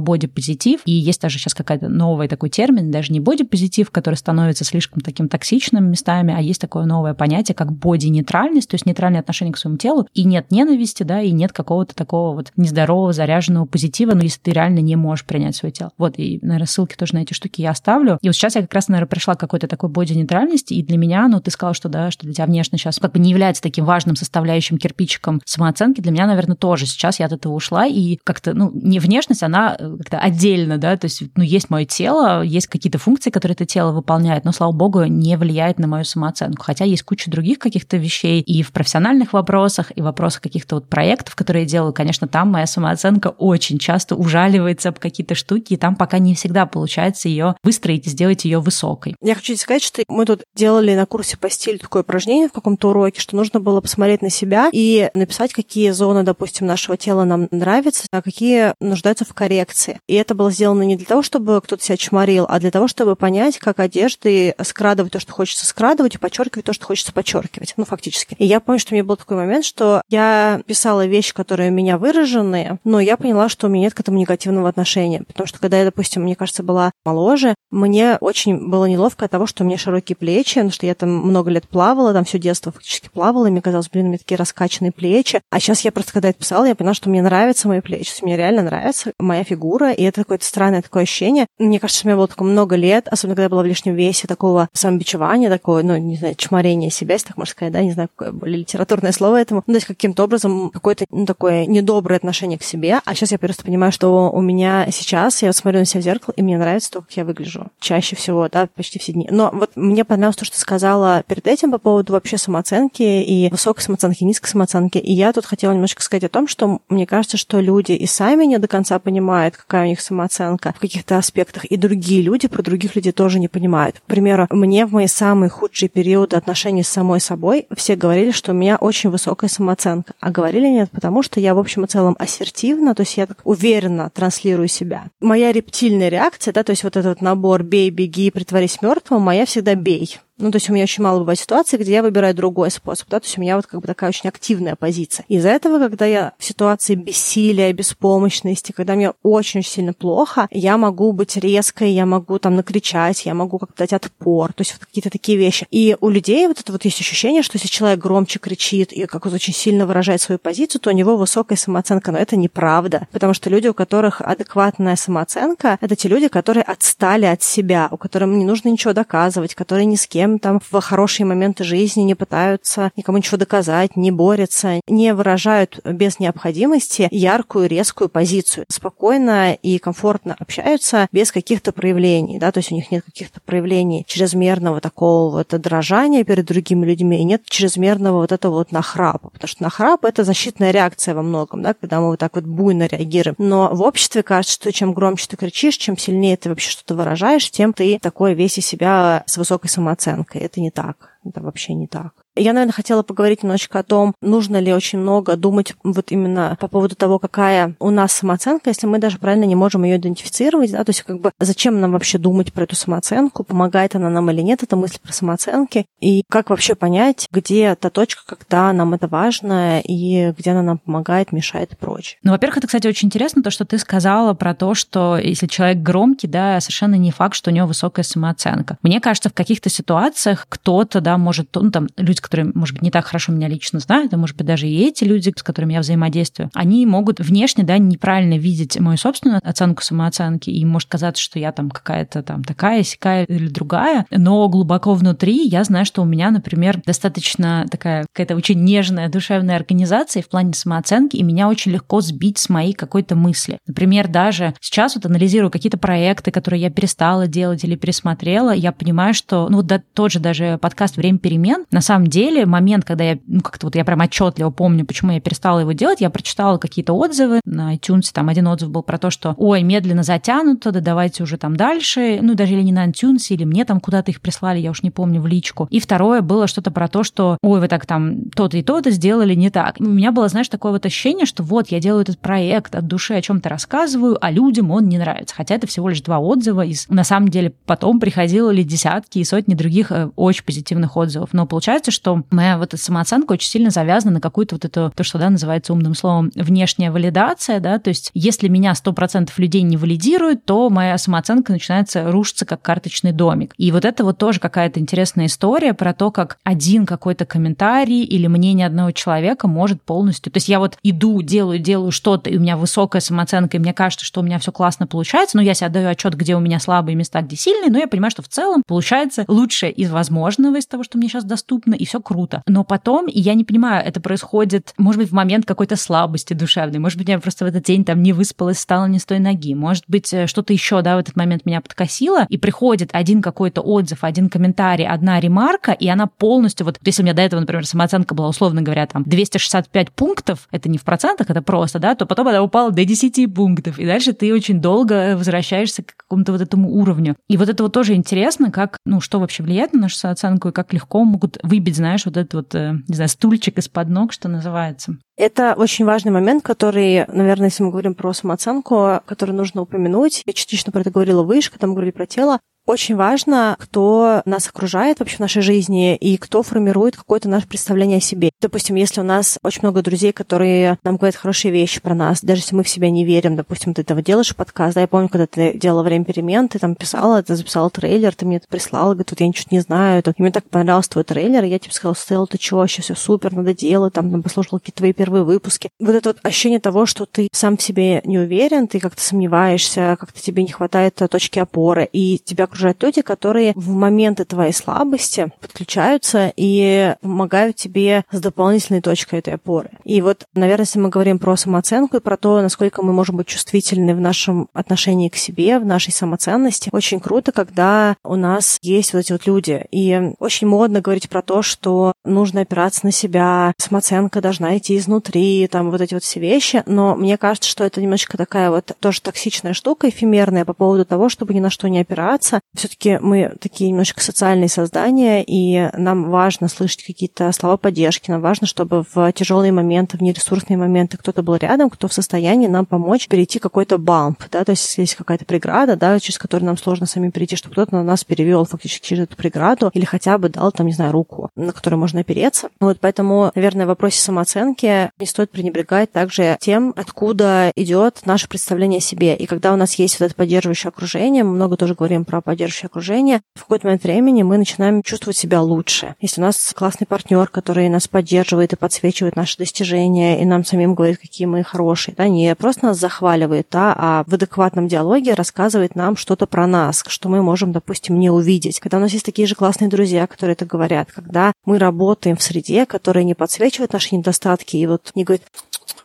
бодипозитив, и есть даже сейчас какая-то новый такой термин, даже не бодипозитив, который становится слишком таким токсичным местами, а есть такое новое понятие, как боди-нейтральность, то есть нейтральное отношение к своему телу, и нет ненависти, да, и нет какого-то такого вот нездорового, заряженного позитива, но если ты реально не можешь принять свое тело. Вот, и, наверное, ссылки тоже на эти штуки я оставлю. И вот сейчас я как раз, наверное, пришла к какой-то такой боди-нейтральности, и для меня, ну, ты сказала, что, да, что для тебя внешне сейчас как бы не является таким важным составляющим кирпичиком самооценки, для меня, наверное, тоже. Сейчас я от этого ушла, и как-то, ну, не внешность, она э, как-то отдельно, да, то есть, ну, есть мое тело, есть какие-то функции, которые это тело выполняет, но, слава богу, не влияет на мою самооценку. Хотя есть куча других каких-то вещей и в профессиональных вопросах, и в вопросах каких-то вот проектов, которые я делаю, конечно, там моя самооценка очень часто ужаливается об какие-то штуки, и там пока не всегда получается ее выстроить и сделать ее высокой. Я хочу сказать, что мы тут делали на курсе по стилю такое упражнение в каком-то уроке, что нужно было посмотреть на себя и написать, какие зоны, допустим, нашего тела нам нравятся, а какие нуждаются в коррекции. И это было сделано не для того, чтобы кто-то себя чморил, а для того, чтобы понять, как одежды скрадывать то, что хочется скрадывать, и подчеркивать то, что хочется подчеркивать. Ну, фактически. И я помню, что у меня был такой момент, что я писала вещи, которые меня выраженные, но я поняла, что у меня нет к этому негативного отношения. Потому что когда я, допустим, мне кажется, была моложе, мне очень было неловко от того, что у меня широкие плечи, потому что я там много лет плавала, там все детство фактически плавала, и мне казалось, блин, у меня такие раскачанные плечи. А сейчас я просто, когда это писала, я поняла, что мне нравятся мои плечи, мне реально нравится моя фигура, и это какое-то странное такое ощущение. Мне кажется, у меня было такое много лет, особенно когда я была в лишнем весе, такого самобичевания, такого, ну, не знаю, чморения себя, если так можно сказать, да, не знаю, какое более литературное слово этому. Ну, то есть каким-то образом какое-то, ну, такое недоброе отношение к себе. А сейчас я просто понимаю, что у меня сейчас, я вот смотрю на себя в зеркало, и мне нравится то, как я выгляжу. Чаще всего, да, почти все дни. Но вот мне понравилось то, что ты сказала перед этим по поводу вообще самооценки и высокой самооценки, низкой самооценки. И я тут хотела немножко сказать о том, что мне кажется, что люди и сами не до конца понимают, какая у них самооценка в каких-то аспектах, и другие люди про других людей тоже не понимают. К примеру, мне в мои самые худшие периоды отношений с самой собой все говорили, что у меня очень высокая самооценка. А говорили нет, потому что я, в общем и целом, ассертивна, то есть я так уверенно транслирую себя. Моя рептильная реакция, да, то есть вот этот набор «бей, беги, притворись мертвым», моя всегда «бей». Ну, то есть у меня очень мало бывает ситуаций, где я выбираю другой способ, да, то есть у меня вот как бы такая очень активная позиция. Из-за этого, когда я в ситуации бессилия, беспомощности, когда мне очень-очень сильно плохо, я могу быть резкой, я могу там накричать, я могу как-то дать отпор, то есть вот какие-то такие вещи. И у людей вот это вот есть ощущение, что если человек громче кричит и как вот очень сильно выражает свою позицию, то у него высокая самооценка, но это неправда, потому что люди, у которых адекватная самооценка, это те люди, которые отстали от себя, у которых не нужно ничего доказывать, которые ни с кем совсем там в хорошие моменты жизни не пытаются никому ничего доказать, не борются, не выражают без необходимости яркую, резкую позицию. Спокойно и комфортно общаются без каких-то проявлений, да, то есть у них нет каких-то проявлений чрезмерного такого вот дрожания перед другими людьми и нет чрезмерного вот этого вот нахрапа, потому что нахрап — это защитная реакция во многом, да, когда мы вот так вот буйно реагируем. Но в обществе кажется, что чем громче ты кричишь, чем сильнее ты вообще что-то выражаешь, тем ты такой весь из себя с высокой самооценкой оценкой. Это не так. Это вообще не так. Я, наверное, хотела поговорить немножечко о том, нужно ли очень много думать вот именно по поводу того, какая у нас самооценка, если мы даже правильно не можем ее идентифицировать, да, то есть как бы зачем нам вообще думать про эту самооценку, помогает она нам или нет, эта мысль про самооценки, и как вообще понять, где та точка, когда нам это важно, и где она нам помогает, мешает и прочее. Ну, во-первых, это, кстати, очень интересно, то, что ты сказала про то, что если человек громкий, да, совершенно не факт, что у него высокая самооценка. Мне кажется, в каких-то ситуациях кто-то, да, может, ну, там, люди, которые, может быть, не так хорошо меня лично знают, а может быть, даже и эти люди, с которыми я взаимодействую, они могут внешне, да, неправильно видеть мою собственную оценку самооценки, и может казаться, что я там какая-то там такая, сякая или другая, но глубоко внутри я знаю, что у меня, например, достаточно такая какая-то очень нежная душевная организация в плане самооценки, и меня очень легко сбить с моей какой-то мысли. Например, даже сейчас вот анализирую какие-то проекты, которые я перестала делать или пересмотрела, я понимаю, что, ну, да, тот же даже подкаст «Время перемен», на самом деле, момент, когда я, ну, как-то вот я прям отчетливо помню, почему я перестала его делать, я прочитала какие-то отзывы на iTunes, там один отзыв был про то, что, ой, медленно затянуто, да давайте уже там дальше, ну, даже или не на iTunes, или мне там куда-то их прислали, я уж не помню, в личку. И второе было что-то про то, что, ой, вы так там то-то и то-то сделали не так. У меня было, знаешь, такое вот ощущение, что вот я делаю этот проект от души, о чем-то рассказываю, а людям он не нравится. Хотя это всего лишь два отзыва из, на самом деле, потом приходило ли десятки и сотни других э, очень позитивных отзывов. Но получается, что моя вот эта самооценка очень сильно завязана на какую-то вот эту, то, что, да, называется умным словом, внешняя валидация, да, то есть если меня 100% людей не валидируют, то моя самооценка начинается рушиться как карточный домик. И вот это вот тоже какая-то интересная история про то, как один какой-то комментарий или мнение одного человека может полностью... То есть я вот иду, делаю, делаю что-то, и у меня высокая самооценка, и мне кажется, что у меня все классно получается, но я себе отдаю отчет, где у меня слабые места, где сильные, но я понимаю, что в целом получается лучшее из возможного, из того, что мне сейчас доступно, и все круто. Но потом, и я не понимаю, это происходит, может быть, в момент какой-то слабости душевной, может быть, я просто в этот день там не выспалась, стала не с той ноги, может быть, э, что-то еще, да, в этот момент меня подкосило, и приходит один какой-то отзыв, один комментарий, одна ремарка, и она полностью, вот если у меня до этого, например, самооценка была, условно говоря, там 265 пунктов, это не в процентах, это просто, да, то потом она упала до 10 пунктов, и дальше ты очень долго возвращаешься к какому-то вот этому уровню. И вот это вот тоже интересно, как, ну, что вообще влияет на нашу самооценку, и как легко могут выбить, знаешь, вот этот вот, э, не знаю, стульчик из-под ног, что называется. Это очень важный момент, который, наверное, если мы говорим про самооценку, который нужно упомянуть. Я частично про это говорила выше, когда мы говорили про тело. Очень важно, кто нас окружает вообще в нашей жизни и кто формирует какое-то наше представление о себе. Допустим, если у нас очень много друзей, которые нам говорят хорошие вещи про нас, даже если мы в себя не верим, допустим, ты этого делаешь подкаст, да, я помню, когда ты делала время перемен, ты там писала, ты записала трейлер, ты мне это прислала, говорит, вот я ничего не знаю, и мне так понравился твой трейлер, и я тебе сказала, Стелла, ты чего, вообще все супер, надо делать, там, там послушала какие-то твои первые выпуски. Вот это вот ощущение того, что ты сам в себе не уверен, ты как-то сомневаешься, как-то тебе не хватает точки опоры, и тебя окружают люди, которые в моменты твоей слабости подключаются и помогают тебе с дополнительной точкой этой опоры. И вот, наверное, если мы говорим про самооценку и про то, насколько мы можем быть чувствительны в нашем отношении к себе, в нашей самоценности, очень круто, когда у нас есть вот эти вот люди. И очень модно говорить про то, что нужно опираться на себя, самооценка должна идти изнутри, там вот эти вот все вещи. Но мне кажется, что это немножечко такая вот тоже токсичная штука, эфемерная по поводу того, чтобы ни на что не опираться. Все-таки мы такие немножко социальные создания, и нам важно слышать какие-то слова поддержки, нам важно, чтобы в тяжелые моменты, в нересурсные моменты кто-то был рядом, кто в состоянии нам помочь перейти какой-то бамп, да, то есть есть какая-то преграда, да, через которую нам сложно сами перейти, чтобы кто-то на нас перевел фактически через эту преграду или хотя бы дал, там, не знаю, руку, на которую можно опереться. Вот поэтому, наверное, в вопросе самооценки не стоит пренебрегать также тем, откуда идет наше представление о себе. И когда у нас есть вот это поддерживающее окружение, мы много тоже говорим про поддерживающее окружение, в какой-то момент времени мы начинаем чувствовать себя лучше. Если у нас классный партнер, который нас поддерживает и подсвечивает наши достижения, и нам самим говорит, какие мы хорошие, да, не просто нас захваливает, да, а в адекватном диалоге рассказывает нам что-то про нас, что мы можем, допустим, не увидеть. Когда у нас есть такие же классные друзья, которые это говорят, когда мы работаем в среде, которая не подсвечивает наши недостатки, и вот не говорит,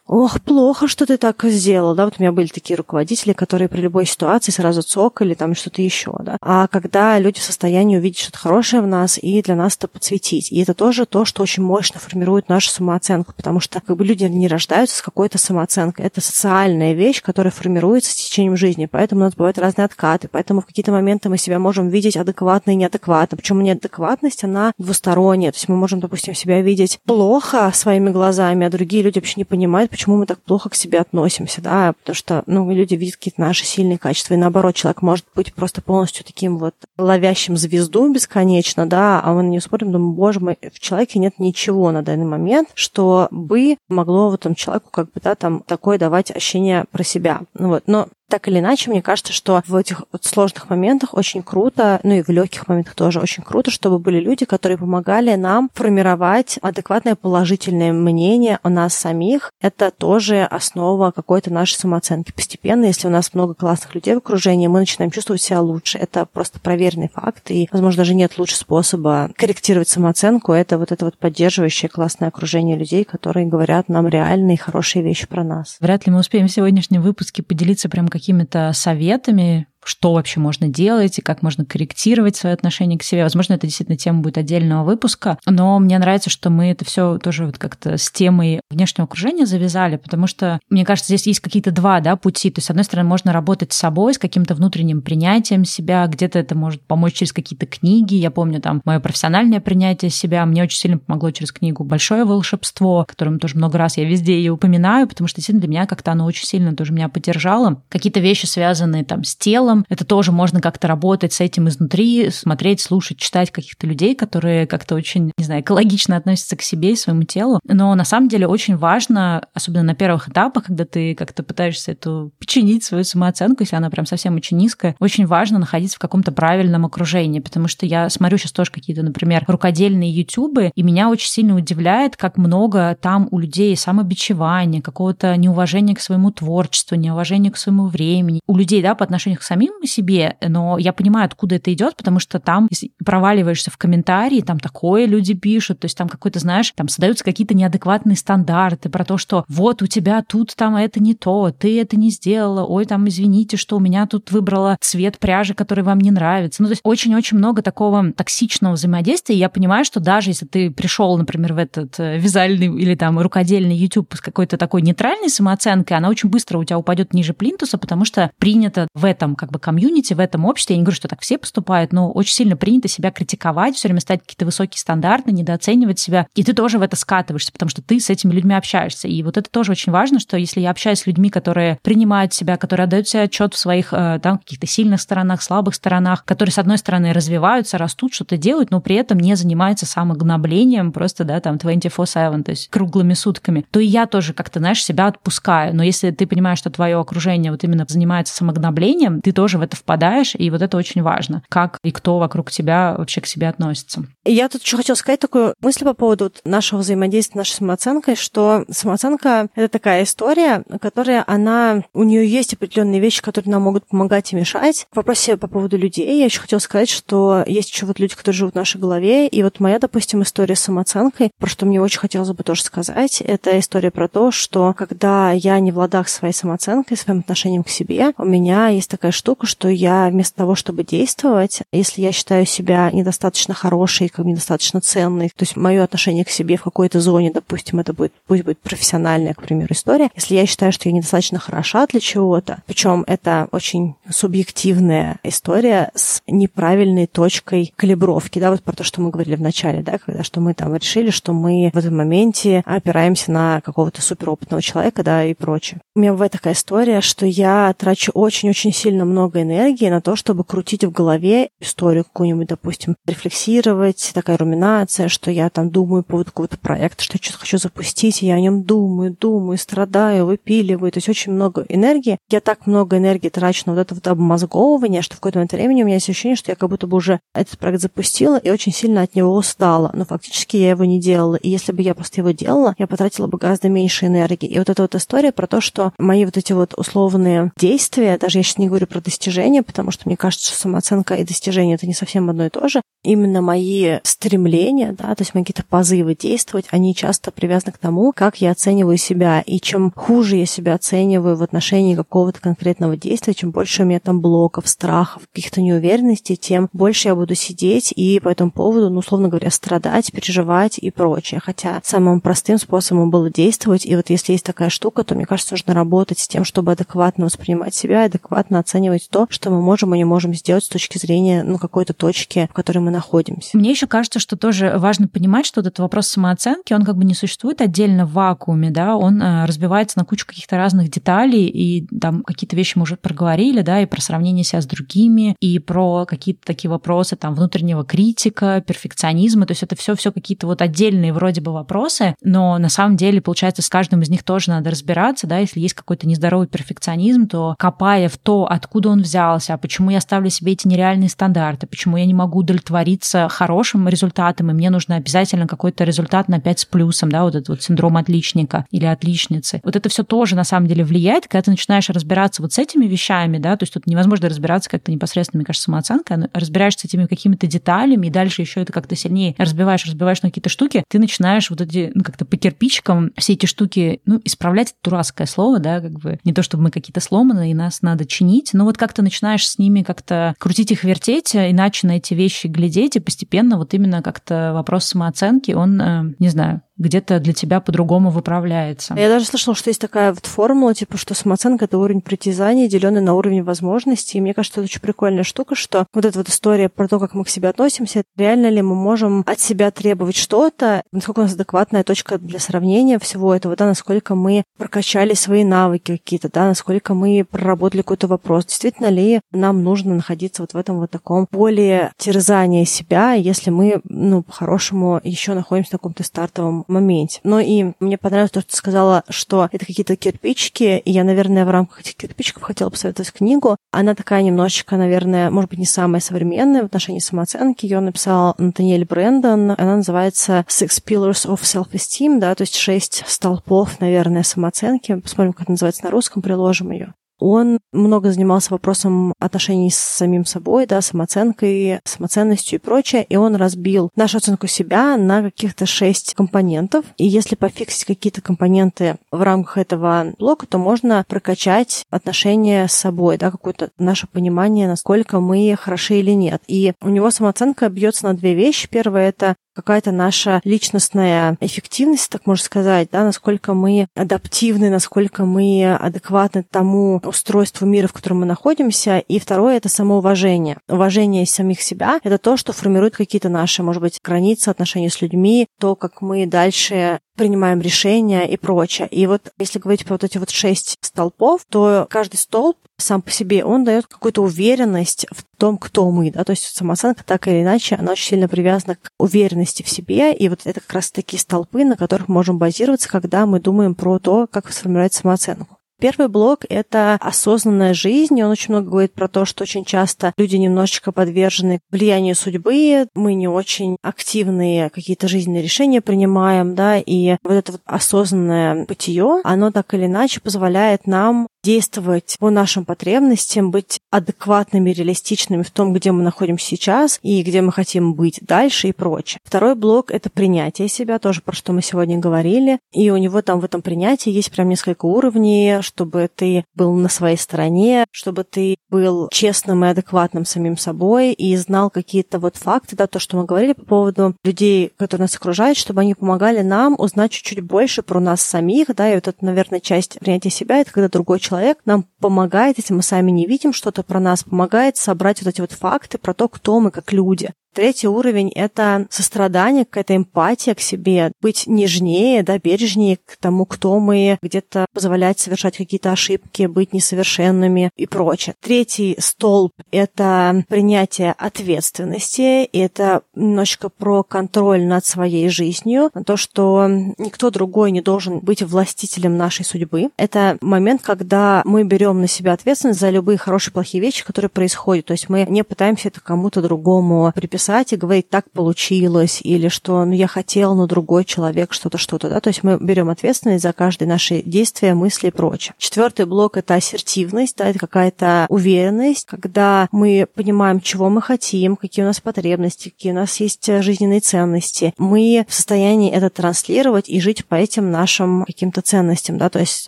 ох, плохо, что ты так сделал, да, вот у меня были такие руководители, которые при любой ситуации сразу цокали, там что-то еще, да. А когда люди в состоянии увидеть что-то хорошее в нас и для нас это подсветить. И это тоже то, что очень мощно формирует нашу самооценку, потому что как бы люди не рождаются с какой-то самооценкой. Это социальная вещь, которая формируется с течением жизни, поэтому у нас бывают разные откаты, поэтому в какие-то моменты мы себя можем видеть адекватно и неадекватно. Почему неадекватность, она двусторонняя, то есть мы можем, допустим, себя видеть плохо своими глазами, а другие люди вообще не понимают, почему мы так плохо к себе относимся, да, потому что, ну, люди видят какие-то наши сильные качества, и наоборот, человек может быть просто полностью таким вот ловящим звезду бесконечно, да, а мы на нее смотрим, думаем, боже мой, в человеке нет ничего на данный момент, что бы могло вот этому человеку как бы, да, там такое давать ощущение про себя. Ну вот, но так или иначе, мне кажется, что в этих вот сложных моментах очень круто, ну и в легких моментах тоже очень круто, чтобы были люди, которые помогали нам формировать адекватное положительное мнение о нас самих. Это тоже основа какой-то нашей самооценки. Постепенно, если у нас много классных людей в окружении, мы начинаем чувствовать себя лучше. Это просто проверенный факт, и, возможно, даже нет лучше способа корректировать самооценку. Это вот это вот поддерживающее классное окружение людей, которые говорят нам реальные хорошие вещи про нас. Вряд ли мы успеем в сегодняшнем выпуске поделиться прям какими-то советами, что вообще можно делать и как можно корректировать свое отношение к себе. Возможно, это действительно тема будет отдельного выпуска, но мне нравится, что мы это все тоже вот как-то с темой внешнего окружения завязали, потому что, мне кажется, здесь есть какие-то два да, пути. То есть, с одной стороны, можно работать с собой, с каким-то внутренним принятием себя, где-то это может помочь через какие-то книги. Я помню там мое профессиональное принятие себя. Мне очень сильно помогло через книгу «Большое волшебство», которым тоже много раз я везде ее упоминаю, потому что действительно для меня как-то оно очень сильно тоже меня поддержало. Какие-то вещи, связанные там с телом, целом это тоже можно как-то работать с этим изнутри, смотреть, слушать, читать каких-то людей, которые как-то очень, не знаю, экологично относятся к себе и своему телу. Но на самом деле очень важно, особенно на первых этапах, когда ты как-то пытаешься эту починить свою самооценку, если она прям совсем очень низкая, очень важно находиться в каком-то правильном окружении, потому что я смотрю сейчас тоже какие-то, например, рукодельные ютубы, и меня очень сильно удивляет, как много там у людей самобичевания, какого-то неуважения к своему творчеству, неуважения к своему времени, у людей, да, по отношению к самим самим себе, но я понимаю, откуда это идет, потому что там, проваливаешься в комментарии, там такое люди пишут, то есть там какой-то, знаешь, там создаются какие-то неадекватные стандарты про то, что вот у тебя тут там это не то, ты это не сделала, ой, там извините, что у меня тут выбрала цвет пряжи, который вам не нравится. Ну, то есть очень-очень много такого токсичного взаимодействия, и я понимаю, что даже если ты пришел, например, в этот э, вязальный или там рукодельный YouTube с какой-то такой нейтральной самооценкой, она очень быстро у тебя упадет ниже плинтуса, потому что принято в этом как бы комьюнити, в этом обществе, я не говорю, что так все поступают, но очень сильно принято себя критиковать, все время ставить какие-то высокие стандарты, недооценивать себя, и ты тоже в это скатываешься, потому что ты с этими людьми общаешься. И вот это тоже очень важно, что если я общаюсь с людьми, которые принимают себя, которые отдают себе отчет в своих э, там каких-то сильных сторонах, слабых сторонах, которые, с одной стороны, развиваются, растут, что-то делают, но при этом не занимаются самогноблением просто, да, там 24-7, то есть круглыми сутками, то и я тоже как-то, знаешь, себя отпускаю. Но если ты понимаешь, что твое окружение вот именно занимается самогноблением, ты тоже в это впадаешь, и вот это очень важно, как и кто вокруг тебя вообще к себе относится. Я тут еще хотела сказать такую мысль по поводу нашего взаимодействия, нашей самооценкой, что самооценка — это такая история, которая, она, у нее есть определенные вещи, которые нам могут помогать и мешать. В вопросе по поводу людей я еще хотела сказать, что есть еще вот люди, которые живут в нашей голове, и вот моя, допустим, история с самооценкой, про что мне очень хотелось бы тоже сказать, это история про то, что когда я не в ладах своей самооценкой, своим отношением к себе, у меня есть такая штука, штуку, что я вместо того, чтобы действовать, если я считаю себя недостаточно хорошей, как недостаточно ценной, то есть мое отношение к себе в какой-то зоне, допустим, это будет, пусть будет профессиональная, к примеру, история, если я считаю, что я недостаточно хороша для чего-то, причем это очень субъективная история с неправильной точкой калибровки, да, вот про то, что мы говорили в начале, да, когда что мы там решили, что мы в этом моменте опираемся на какого-то суперопытного человека, да, и прочее. У меня бывает такая история, что я трачу очень-очень сильно много много энергии на то, чтобы крутить в голове историю какую-нибудь, допустим, рефлексировать, такая руминация, что я там думаю по поводу какого-то проекта, что я что-то хочу запустить, и я о нем думаю, думаю, страдаю, выпиливаю. То есть очень много энергии. Я так много энергии трачу на вот это вот обмозговывание, что в какой-то момент времени у меня есть ощущение, что я как будто бы уже этот проект запустила и очень сильно от него устала. Но фактически я его не делала. И если бы я просто его делала, я потратила бы гораздо меньше энергии. И вот эта вот история про то, что мои вот эти вот условные действия, даже я сейчас не говорю про достижения, потому что мне кажется, что самооценка и достижение это не совсем одно и то же. Именно мои стремления, да, то есть мои какие-то позывы действовать, они часто привязаны к тому, как я оцениваю себя. И чем хуже я себя оцениваю в отношении какого-то конкретного действия, чем больше у меня там блоков, страхов, каких-то неуверенностей, тем больше я буду сидеть и по этому поводу, ну, условно говоря, страдать, переживать и прочее. Хотя самым простым способом было действовать. И вот если есть такая штука, то, мне кажется, нужно работать с тем, чтобы адекватно воспринимать себя, адекватно оценивать оценивать то, что мы можем и не можем сделать с точки зрения ну, какой-то точки, в которой мы находимся. Мне еще кажется, что тоже важно понимать, что этот вопрос самооценки, он как бы не существует отдельно в вакууме, да, он э, разбивается на кучу каких-то разных деталей, и там какие-то вещи мы уже проговорили, да, и про сравнение себя с другими, и про какие-то такие вопросы там внутреннего критика, перфекционизма, то есть это все все какие-то вот отдельные вроде бы вопросы, но на самом деле, получается, с каждым из них тоже надо разбираться, да, если есть какой-то нездоровый перфекционизм, то копая в то, откуда он взялся, а почему я ставлю себе эти нереальные стандарты, почему я не могу удовлетвориться хорошим результатом, и мне нужно обязательно какой-то результат на 5 с плюсом, да, вот этот вот синдром отличника или отличницы. Вот это все тоже на самом деле влияет, когда ты начинаешь разбираться вот с этими вещами, да, то есть тут невозможно разбираться как-то непосредственно, мне кажется, самооценка, а разбираешься с этими какими-то деталями, и дальше еще это как-то сильнее разбиваешь, разбиваешь на какие-то штуки, ты начинаешь вот эти, ну, как-то по кирпичикам все эти штуки, ну, исправлять это дурацкое слово, да, как бы не то, чтобы мы какие-то сломаны, и нас надо чинить, но вот как-то начинаешь с ними как-то крутить их, вертеть, иначе на эти вещи глядеть, и постепенно вот именно как-то вопрос самооценки, он, э, не знаю, где-то для тебя по-другому выправляется. Я даже слышала, что есть такая вот формула, типа, что самооценка — это уровень притязаний, деленный на уровень возможностей. И мне кажется, это очень прикольная штука, что вот эта вот история про то, как мы к себе относимся, реально ли мы можем от себя требовать что-то, насколько у нас адекватная точка для сравнения всего этого, да, насколько мы прокачали свои навыки какие-то, да, насколько мы проработали какой-то вопрос. Действительно ли нам нужно находиться вот в этом вот таком поле терзания себя, если мы, ну, по-хорошему еще находимся на каком-то стартовом моменте. Но и мне понравилось то, что ты сказала, что это какие-то кирпичики, и я, наверное, в рамках этих кирпичиков хотела посоветовать книгу. Она такая немножечко, наверное, может быть, не самая современная в отношении самооценки. Ее написал Натаниэль Брэндон. Она называется Six Pillars of Self-Esteem, да, то есть шесть столпов, наверное, самооценки. Посмотрим, как это называется на русском, приложим ее. Он много занимался вопросом отношений с самим собой, да, самооценкой, самоценностью и прочее, и он разбил нашу оценку себя на каких-то шесть компонентов. И если пофиксить какие-то компоненты в рамках этого блока, то можно прокачать отношения с собой, да, какое-то наше понимание, насколько мы хороши или нет. И у него самооценка бьется на две вещи. Первое — это какая-то наша личностная эффективность, так можно сказать, да, насколько мы адаптивны, насколько мы адекватны тому устройству мира, в котором мы находимся. И второе — это самоуважение. Уважение самих себя — это то, что формирует какие-то наши, может быть, границы, отношения с людьми, то, как мы дальше принимаем решения и прочее. И вот если говорить про вот эти вот шесть столпов, то каждый столб сам по себе, он дает какую-то уверенность в том, кто мы, да, то есть самооценка так или иначе, она очень сильно привязана к уверенности в себе, и вот это как раз такие столпы, на которых мы можем базироваться, когда мы думаем про то, как сформировать самооценку. Первый блок — это осознанная жизнь, он очень много говорит про то, что очень часто люди немножечко подвержены влиянию судьбы, мы не очень активные какие-то жизненные решения принимаем, да, и вот это вот осознанное бытие, оно так или иначе позволяет нам действовать по нашим потребностям, быть адекватными, реалистичными в том, где мы находимся сейчас и где мы хотим быть дальше и прочее. Второй блок — это принятие себя, тоже про что мы сегодня говорили. И у него там в этом принятии есть прям несколько уровней, чтобы ты был на своей стороне, чтобы ты был честным и адекватным самим собой и знал какие-то вот факты, да, то, что мы говорили по поводу людей, которые нас окружают, чтобы они помогали нам узнать чуть-чуть больше про нас самих, да, и вот это, наверное, часть принятия себя, это когда другой человек человек нам помогает, если мы сами не видим что-то про нас, помогает собрать вот эти вот факты про то, кто мы как люди. Третий уровень — это сострадание, какая-то эмпатия к себе, быть нежнее, да, бережнее к тому, кто мы, где-то позволять совершать какие-то ошибки, быть несовершенными и прочее. Третий столб — это принятие ответственности, и это немножечко про контроль над своей жизнью, то, что никто другой не должен быть властителем нашей судьбы. Это момент, когда мы берем на себя ответственность за любые хорошие плохие вещи, которые происходят. То есть мы не пытаемся это кому-то другому приписать писать и говорить, так получилось, или что ну, я хотел, но другой человек что-то, что-то. Да? То есть мы берем ответственность за каждое наше действие, мысли и прочее. Четвертый блок — это ассертивность, да, это какая-то уверенность, когда мы понимаем, чего мы хотим, какие у нас потребности, какие у нас есть жизненные ценности. Мы в состоянии это транслировать и жить по этим нашим каким-то ценностям. Да? То есть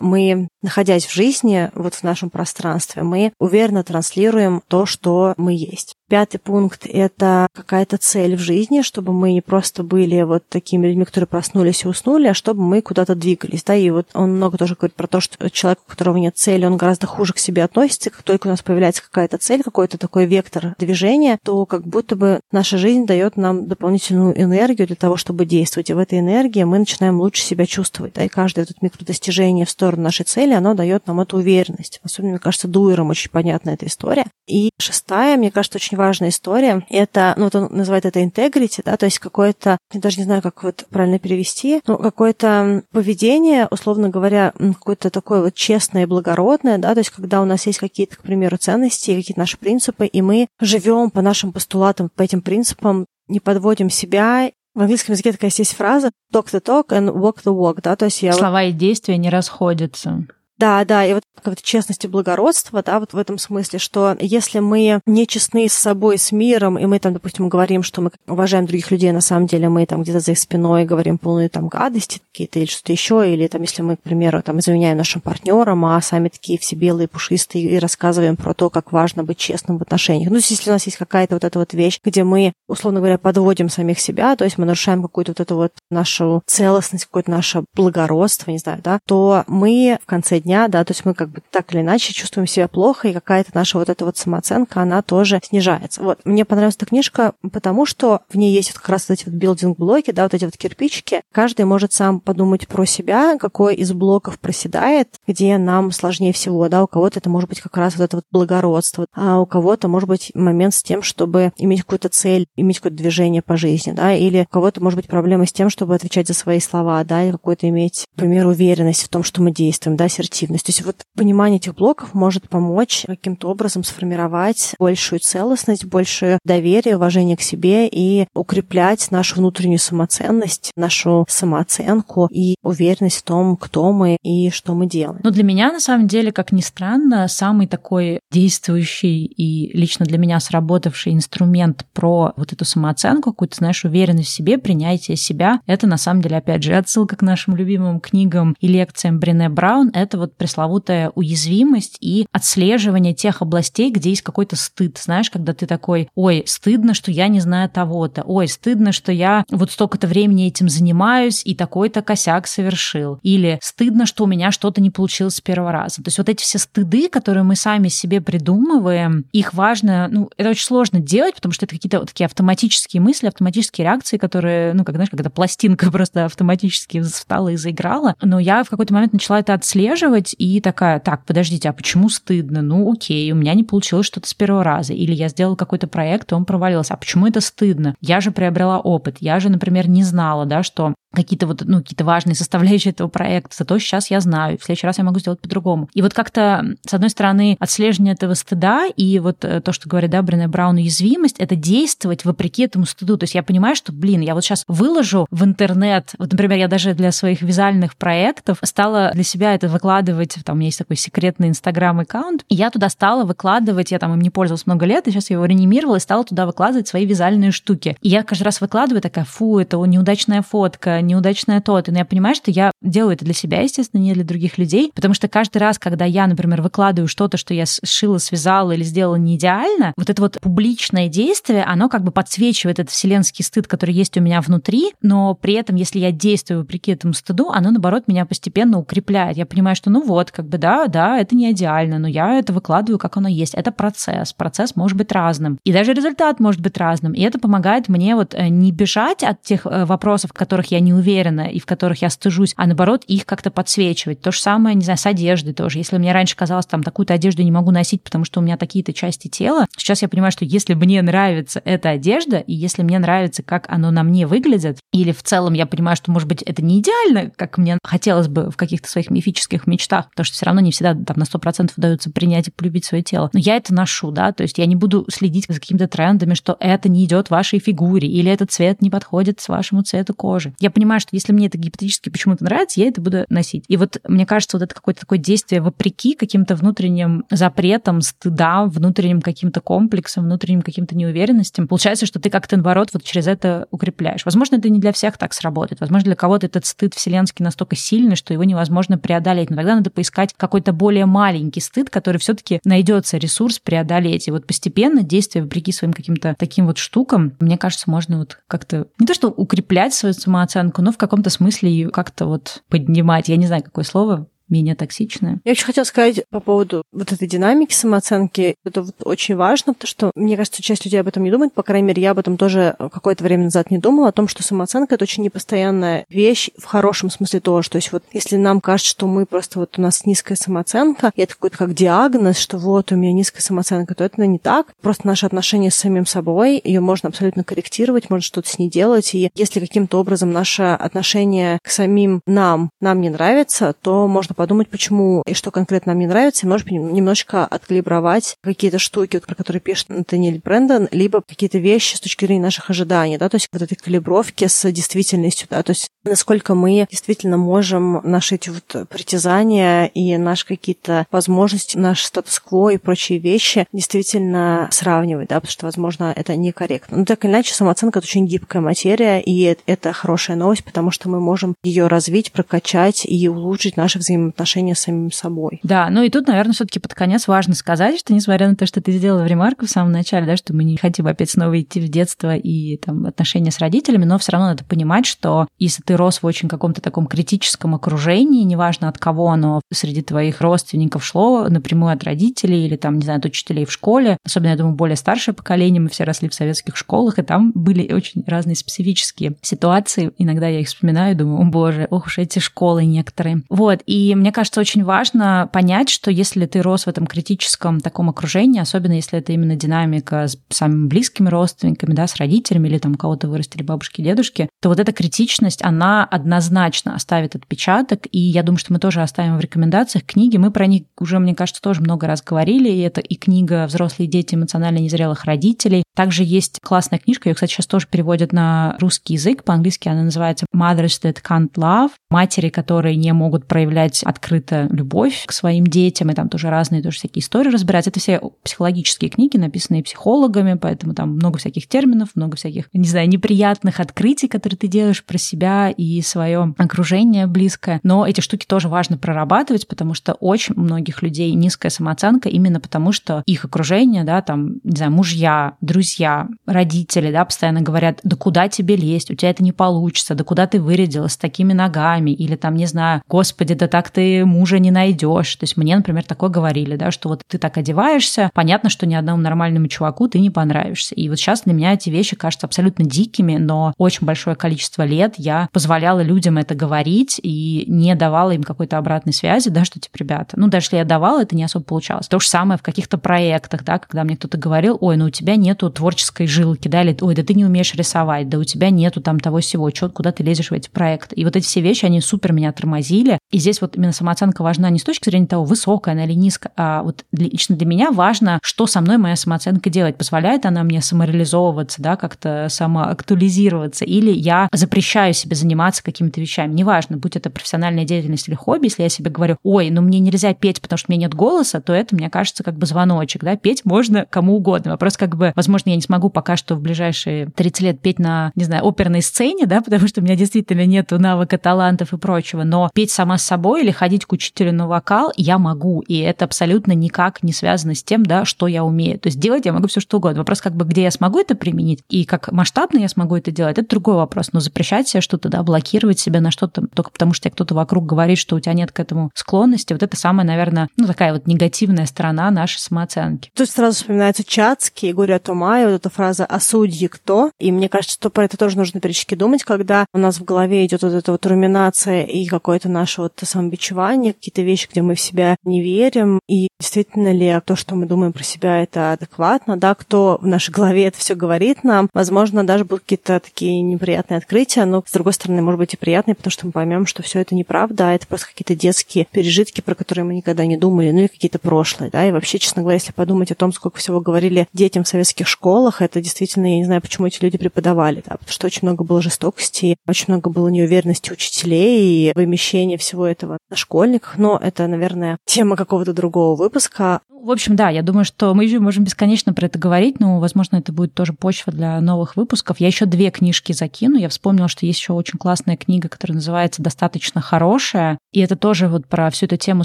мы, находясь в жизни, вот в нашем пространстве, мы уверенно транслируем то, что мы есть. Пятый пункт — это какая-то цель в жизни, чтобы мы не просто были вот такими людьми, которые проснулись и уснули, а чтобы мы куда-то двигались. Да, и вот он много тоже говорит про то, что человек, у которого нет цели, он гораздо хуже к себе относится. Как только у нас появляется какая-то цель, какой-то такой вектор движения, то как будто бы наша жизнь дает нам дополнительную энергию для того, чтобы действовать. И в этой энергии мы начинаем лучше себя чувствовать. Да, и каждое это микродостижение в сторону нашей цели, оно дает нам эту уверенность. Особенно, мне кажется, дуэром очень понятна эта история. И шестая, мне кажется, очень важная история. Это, ну, вот он называет это integrity, да, то есть какое-то, я даже не знаю, как вот правильно перевести, ну, какое-то поведение, условно говоря, какое-то такое вот честное и благородное, да, то есть когда у нас есть какие-то, к примеру, ценности, какие-то наши принципы, и мы живем по нашим постулатам, по этим принципам, не подводим себя в английском языке такая есть фраза talk the talk and walk the walk, да, то есть я... Слова и действия не расходятся. Да, да, и вот какая-то честность и благородство, да, вот в этом смысле, что если мы не честны с собой, с миром, и мы там, допустим, говорим, что мы уважаем других людей, на самом деле мы там где-то за их спиной говорим полные там гадости какие-то или что-то еще, или там, если мы, к примеру, там изменяем нашим партнерам, а сами такие все белые, пушистые, и рассказываем про то, как важно быть честным в отношениях. Ну, если у нас есть какая-то вот эта вот вещь, где мы, условно говоря, подводим самих себя, то есть мы нарушаем какую-то вот эту вот нашу целостность, какое-то наше благородство, не знаю, да, то мы в конце дня, да, то есть мы как бы так или иначе чувствуем себя плохо, и какая-то наша вот эта вот самооценка, она тоже снижается. Вот, мне понравилась эта книжка, потому что в ней есть вот как раз вот эти вот building-блоки, да, вот эти вот кирпичики. Каждый может сам подумать про себя, какой из блоков проседает, где нам сложнее всего, да, у кого-то это может быть как раз вот это вот благородство, а у кого-то может быть момент с тем, чтобы иметь какую-то цель, иметь какое-то движение по жизни, да, или у кого-то может быть проблема с тем, чтобы отвечать за свои слова, да, и какой-то иметь, например, уверенность в том, что мы действуем, да, ассертивность. То есть вот понимание этих блоков может помочь каким-то образом сформировать большую целостность, большее доверие, уважение к себе и укреплять нашу внутреннюю самоценность, нашу самооценку и уверенность в том, кто мы и что мы делаем. Но для меня, на самом деле, как ни странно, самый такой действующий и лично для меня сработавший инструмент про вот эту самооценку, какую-то, знаешь, уверенность в себе, принятие себя, это на самом деле, опять же, отсылка к нашим любимым книгам и лекциям Брене Браун, это вот пресловутая уязвимость и отслеживание тех областей, где есть какой-то стыд. Знаешь, когда ты такой, ой, стыдно, что я не знаю того-то, ой, стыдно, что я вот столько-то времени этим занимаюсь и такой-то косяк совершил. Или стыдно, что у меня что-то не получилось с первого раза. То есть вот эти все стыды, которые мы сами себе придумываем, их важно, ну, это очень сложно делать, потому что это какие-то вот такие автоматические мысли, автоматические реакции, которые, ну, как, знаешь, эта пластинка (laughs) просто автоматически встала и заиграла. Но я в какой-то момент начала это отслеживать и такая, так, подождите, а почему стыдно? Ну, окей, у меня не получилось что-то с первого раза. Или я сделала какой-то проект, и он провалился. А почему это стыдно? Я же приобрела опыт. Я же, например, не знала, да, что какие-то вот, ну, какие-то важные составляющие этого проекта, зато сейчас я знаю, в следующий раз я могу сделать по-другому. И вот как-то, с одной стороны, отслеживание этого стыда и вот э, то, что говорит, да, Брене Браун, уязвимость, это действовать вопреки этому стыду. То есть я понимаю, что, блин, я вот сейчас выложу в интернет, вот, например, я даже для своих вязальных проектов стала для себя это выкладывать, там у меня есть такой секретный инстаграм-аккаунт, и я туда стала выкладывать, я там им не пользовалась много лет, и сейчас я его реанимировала и стала туда выкладывать свои вязальные штуки. И я каждый раз выкладываю такая, фу, это неудачная фотка, неудачное то-то. Но я понимаю, что я делаю это для себя, естественно, не для других людей, потому что каждый раз, когда я, например, выкладываю что-то, что я сшила, связала или сделала не идеально, вот это вот публичное действие, оно как бы подсвечивает этот вселенский стыд, который есть у меня внутри, но при этом, если я действую вопреки этому стыду, оно, наоборот, меня постепенно укрепляет. Я понимаю, что ну вот, как бы да, да, это не идеально, но я это выкладываю, как оно есть. Это процесс. Процесс может быть разным. И даже результат может быть разным. И это помогает мне вот э, не бежать от тех э, вопросов, в которых я не уверена и в которых я стыжусь, а наоборот их как-то подсвечивать. То же самое, не знаю, с одеждой тоже. Если мне раньше казалось, там, такую-то одежду не могу носить, потому что у меня такие-то части тела, сейчас я понимаю, что если мне нравится эта одежда, и если мне нравится, как оно на мне выглядит, или в целом я понимаю, что, может быть, это не идеально, как мне хотелось бы в каких-то своих мифических мечтах, потому что все равно не всегда там на 100% удается принять и полюбить свое тело. Но я это ношу, да, то есть я не буду следить за какими-то трендами, что это не идет вашей фигуре, или этот цвет не подходит с вашему цвету кожи. Я понимаю, что если мне это гипотетически почему-то нравится, я это буду носить. И вот мне кажется, вот это какое-то такое действие вопреки каким-то внутренним запретам, стыдам, внутренним каким-то комплексам, внутренним каким-то неуверенностям. Получается, что ты как-то, наоборот, вот через это укрепляешь. Возможно, это не для всех так сработает. Возможно, для кого-то этот стыд вселенский настолько сильный, что его невозможно преодолеть. Но тогда надо поискать какой-то более маленький стыд, который все-таки найдется ресурс преодолеть. И вот постепенно действия вопреки своим каким-то таким вот штукам, мне кажется, можно вот как-то не то что укреплять свою самооценку, но в каком-то смысле ее как-то вот поднимать. Я не знаю, какое слово менее токсичная. Я еще хотела сказать по поводу вот этой динамики самооценки. Это вот очень важно, потому что, мне кажется, часть людей об этом не думает. По крайней мере, я об этом тоже какое-то время назад не думала, о том, что самооценка — это очень непостоянная вещь в хорошем смысле тоже. То есть вот если нам кажется, что мы просто вот у нас низкая самооценка, и это какой-то как диагноз, что вот у меня низкая самооценка, то это не так. Просто наше отношение с самим собой, ее можно абсолютно корректировать, можно что-то с ней делать. И если каким-то образом наше отношение к самим нам, нам не нравится, то можно подумать, почему и что конкретно нам не нравится, и, может быть, немножечко откалибровать какие-то штуки, вот, про которые пишет Натаниэль Брэндон, либо какие-то вещи с точки зрения наших ожиданий, да, то есть вот этой калибровки с действительностью, да, то есть насколько мы действительно можем наши эти вот притязания и наши какие-то возможности, наш статус-кво и прочие вещи действительно сравнивать, да, потому что, возможно, это некорректно. Но так или иначе, самооценка — это очень гибкая материя, и это хорошая новость, потому что мы можем ее развить, прокачать и улучшить наши взаимоотношения взаимоотношения с самим собой. Да, ну и тут, наверное, все-таки под конец важно сказать, что несмотря на то, что ты сделала ремарку в самом начале, да, что мы не хотим опять снова идти в детство и там отношения с родителями, но все равно надо понимать, что если ты рос в очень каком-то таком критическом окружении, неважно от кого оно среди твоих родственников шло, напрямую от родителей или там, не знаю, от учителей в школе, особенно, я думаю, более старшее поколение, мы все росли в советских школах, и там были очень разные специфические ситуации. Иногда я их вспоминаю и думаю, о боже, ох уж эти школы некоторые. Вот, и мне кажется, очень важно понять, что если ты рос в этом критическом таком окружении, особенно если это именно динамика с самыми близкими родственниками, да, с родителями или там кого-то вырастили бабушки, дедушки, то вот эта критичность, она однозначно оставит отпечаток, и я думаю, что мы тоже оставим в рекомендациях книги. Мы про них уже, мне кажется, тоже много раз говорили, и это и книга «Взрослые дети эмоционально незрелых родителей». Также есть классная книжка, ее, кстати, сейчас тоже переводят на русский язык, по-английски она называется «Mothers that can't love», матери, которые не могут проявлять открыто любовь к своим детям, и там тоже разные тоже всякие истории разбирать. Это все психологические книги, написанные психологами, поэтому там много всяких терминов, много всяких, не знаю, неприятных открытий, которые ты делаешь про себя и свое окружение близкое. Но эти штуки тоже важно прорабатывать, потому что очень многих людей низкая самооценка именно потому, что их окружение, да, там, не знаю, мужья, друзья, родители, да, постоянно говорят, да куда тебе лезть, у тебя это не получится, да куда ты вырядилась с такими ногами, или там, не знаю, господи, да так ты мужа не найдешь. То есть мне, например, такое говорили, да, что вот ты так одеваешься, понятно, что ни одному нормальному чуваку ты не понравишься. И вот сейчас для меня эти вещи кажутся абсолютно дикими, но очень большое количество лет я позволяла людям это говорить и не давала им какой-то обратной связи, да, что типа, ребята, ну, даже если я давала, это не особо получалось. То же самое в каких-то проектах, да, когда мне кто-то говорил, ой, ну у тебя нету творческой жилки, да, или ой, да ты не умеешь рисовать, да у тебя нету там того всего, что, куда ты лезешь в эти проекты. И вот эти все вещи, они супер меня тормозили. И здесь вот именно самооценка важна не с точки зрения того, высокая она или низкая, а вот лично для меня важно, что со мной моя самооценка делает. Позволяет она мне самореализовываться, да, как-то самоактуализироваться, или я запрещаю себе заниматься какими-то вещами. Неважно, будь это профессиональная деятельность или хобби, если я себе говорю, ой, ну мне нельзя петь, потому что у меня нет голоса, то это, мне кажется, как бы звоночек, да, петь можно кому угодно. Вопрос как бы, возможно, я не смогу пока что в ближайшие 30 лет петь на, не знаю, оперной сцене, да, (laughs) потому что у меня действительно нет навыка, талантов и прочего, но петь сама с собой или ходить к учителю на вокал я могу, и это абсолютно никак не связано с тем, да, что я умею. То есть делать я могу все что угодно. Вопрос, как бы, где я смогу это применить, и как масштабно я смогу это делать, это другой вопрос. Но запрещать себе что-то, да, блокировать себя на что-то только потому, что кто-то вокруг говорит, что у тебя нет к этому склонности, вот это самая, наверное, ну, такая вот негативная сторона нашей самооценки. Тут сразу вспоминается Чацкий, Игорь Тумай, вот эта фраза «А судьи кто?». И мне кажется, что про это тоже нужно периодически думать, когда у нас в голове идет вот эта вот руминация и какое-то наше вот самобичевание, какие-то вещи, где мы в себя не верим, и действительно ли то, что мы думаем про себя, это адекватно, да, кто в нашей голове это все говорит нам. Возможно, даже будут какие-то такие неприятные открытия, но, с другой стороны, может быть и приятные, потому что мы поймем, что все это неправда, а это просто какие-то детские пережитки, про которые мы никогда не думали, ну и какие-то прошлые, да, и вообще, честно говоря, если подумать о том, сколько всего говорили детям в советских школах, это действительно, я не знаю, почему эти люди преподавали, да, потому что очень много было жестокости, очень много было неуверенности учителей и вымещения всего этого школьниках, но это, наверное, тема какого-то другого выпуска. В общем, да, я думаю, что мы еще можем бесконечно про это говорить, но, возможно, это будет тоже почва для новых выпусков. Я еще две книжки закину. Я вспомнила, что есть еще очень классная книга, которая называется «Достаточно хорошая». И это тоже вот про всю эту тему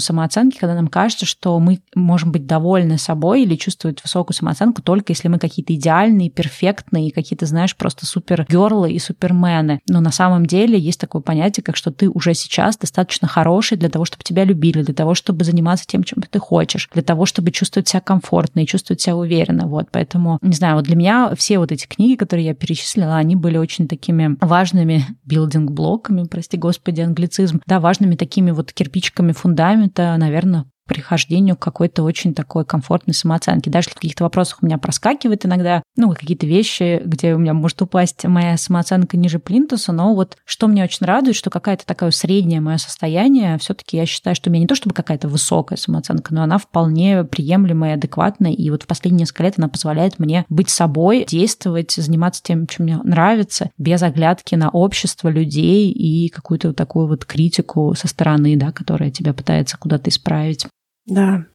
самооценки, когда нам кажется, что мы можем быть довольны собой или чувствовать высокую самооценку только если мы какие-то идеальные, перфектные, какие-то, знаешь, просто супер герлы и супермены. Но на самом деле есть такое понятие, как что ты уже сейчас достаточно хороший для того, чтобы тебя любили, для того, чтобы заниматься тем, чем ты хочешь, для того, чтобы чувствовать себя комфортно и чувствовать себя уверенно. Вот, поэтому, не знаю, вот для меня все вот эти книги, которые я перечислила, они были очень такими важными билдинг-блоками, прости господи, англицизм, да, важными такими вот кирпичиками фундамента, наверное, прихождению к какой-то очень такой комфортной самооценке. Даже в каких-то вопросах у меня проскакивает иногда, ну, какие-то вещи, где у меня может упасть моя самооценка ниже плинтуса, но вот что мне очень радует, что какая-то такая среднее мое состояние, все таки я считаю, что у меня не то чтобы какая-то высокая самооценка, но она вполне приемлемая, адекватная, и вот в последние несколько лет она позволяет мне быть собой, действовать, заниматься тем, чем мне нравится, без оглядки на общество людей и какую-то такую вот критику со стороны, да, которая тебя пытается куда-то исправить. Да,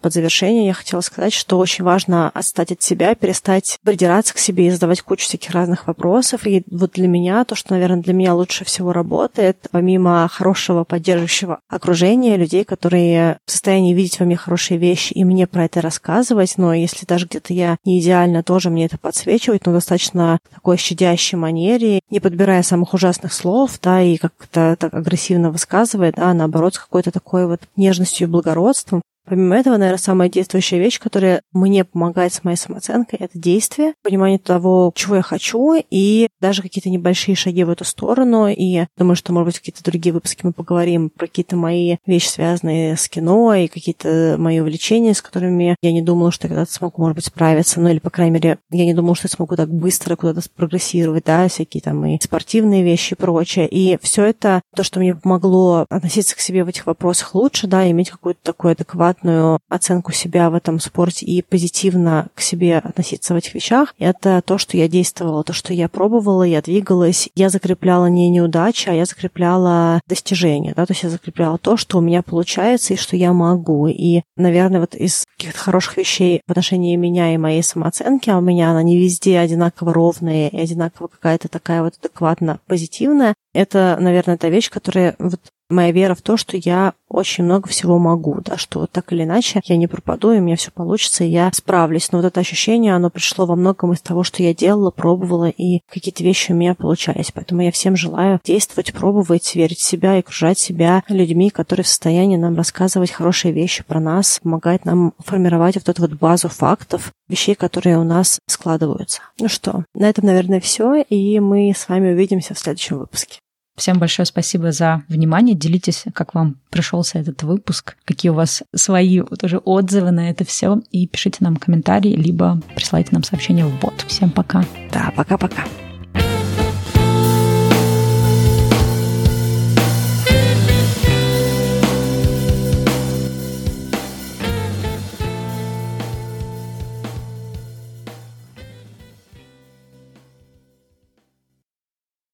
под завершение я хотела сказать, что очень важно отстать от себя, перестать придираться к себе и задавать кучу всяких разных вопросов. И вот для меня, то, что, наверное, для меня лучше всего работает, помимо хорошего поддерживающего окружения, людей, которые в состоянии видеть во мне хорошие вещи и мне про это рассказывать, но если даже где-то я не идеально, тоже мне это подсвечивать, но достаточно такой щадящей манере, не подбирая самых ужасных слов, да, и как-то так агрессивно высказывая, а наоборот, с какой-то такой вот нежностью и благородством, Помимо этого, наверное, самая действующая вещь, которая мне помогает с моей самооценкой, это действие, понимание того, чего я хочу, и даже какие-то небольшие шаги в эту сторону. И думаю, что, может быть, какие-то другие выпуски мы поговорим про какие-то мои вещи, связанные с кино, и какие-то мои увлечения, с которыми я не думала, что я когда-то смогу, может быть, справиться. Ну, или, по крайней мере, я не думала, что я смогу так быстро куда-то прогрессировать, да, всякие там и спортивные вещи и прочее. И все это, то, что мне помогло относиться к себе в этих вопросах лучше, да, иметь какую-то такую адекватную адекватную оценку себя в этом спорте и позитивно к себе относиться в этих вещах, это то, что я действовала, то, что я пробовала, я двигалась, я закрепляла не неудачи, а я закрепляла достижения, да, то есть я закрепляла то, что у меня получается и что я могу. И, наверное, вот из каких-то хороших вещей в отношении меня и моей самооценки, а у меня она не везде одинаково ровная и одинаково какая-то такая вот адекватно позитивная, это, наверное, та вещь, которая вот моя вера в то, что я очень много всего могу, да, что так или иначе я не пропаду, и у меня все получится, и я справлюсь. Но вот это ощущение, оно пришло во многом из того, что я делала, пробовала, и какие-то вещи у меня получались. Поэтому я всем желаю действовать, пробовать, верить в себя и окружать себя людьми, которые в состоянии нам рассказывать хорошие вещи про нас, помогать нам формировать вот эту вот базу фактов, вещей, которые у нас складываются. Ну что, на этом, наверное, все, и мы с вами увидимся в следующем выпуске. Всем большое спасибо за внимание. Делитесь, как вам пришелся этот выпуск, какие у вас свои тоже отзывы на это все. И пишите нам комментарии, либо присылайте нам сообщение в бот. Всем пока. Да, пока-пока.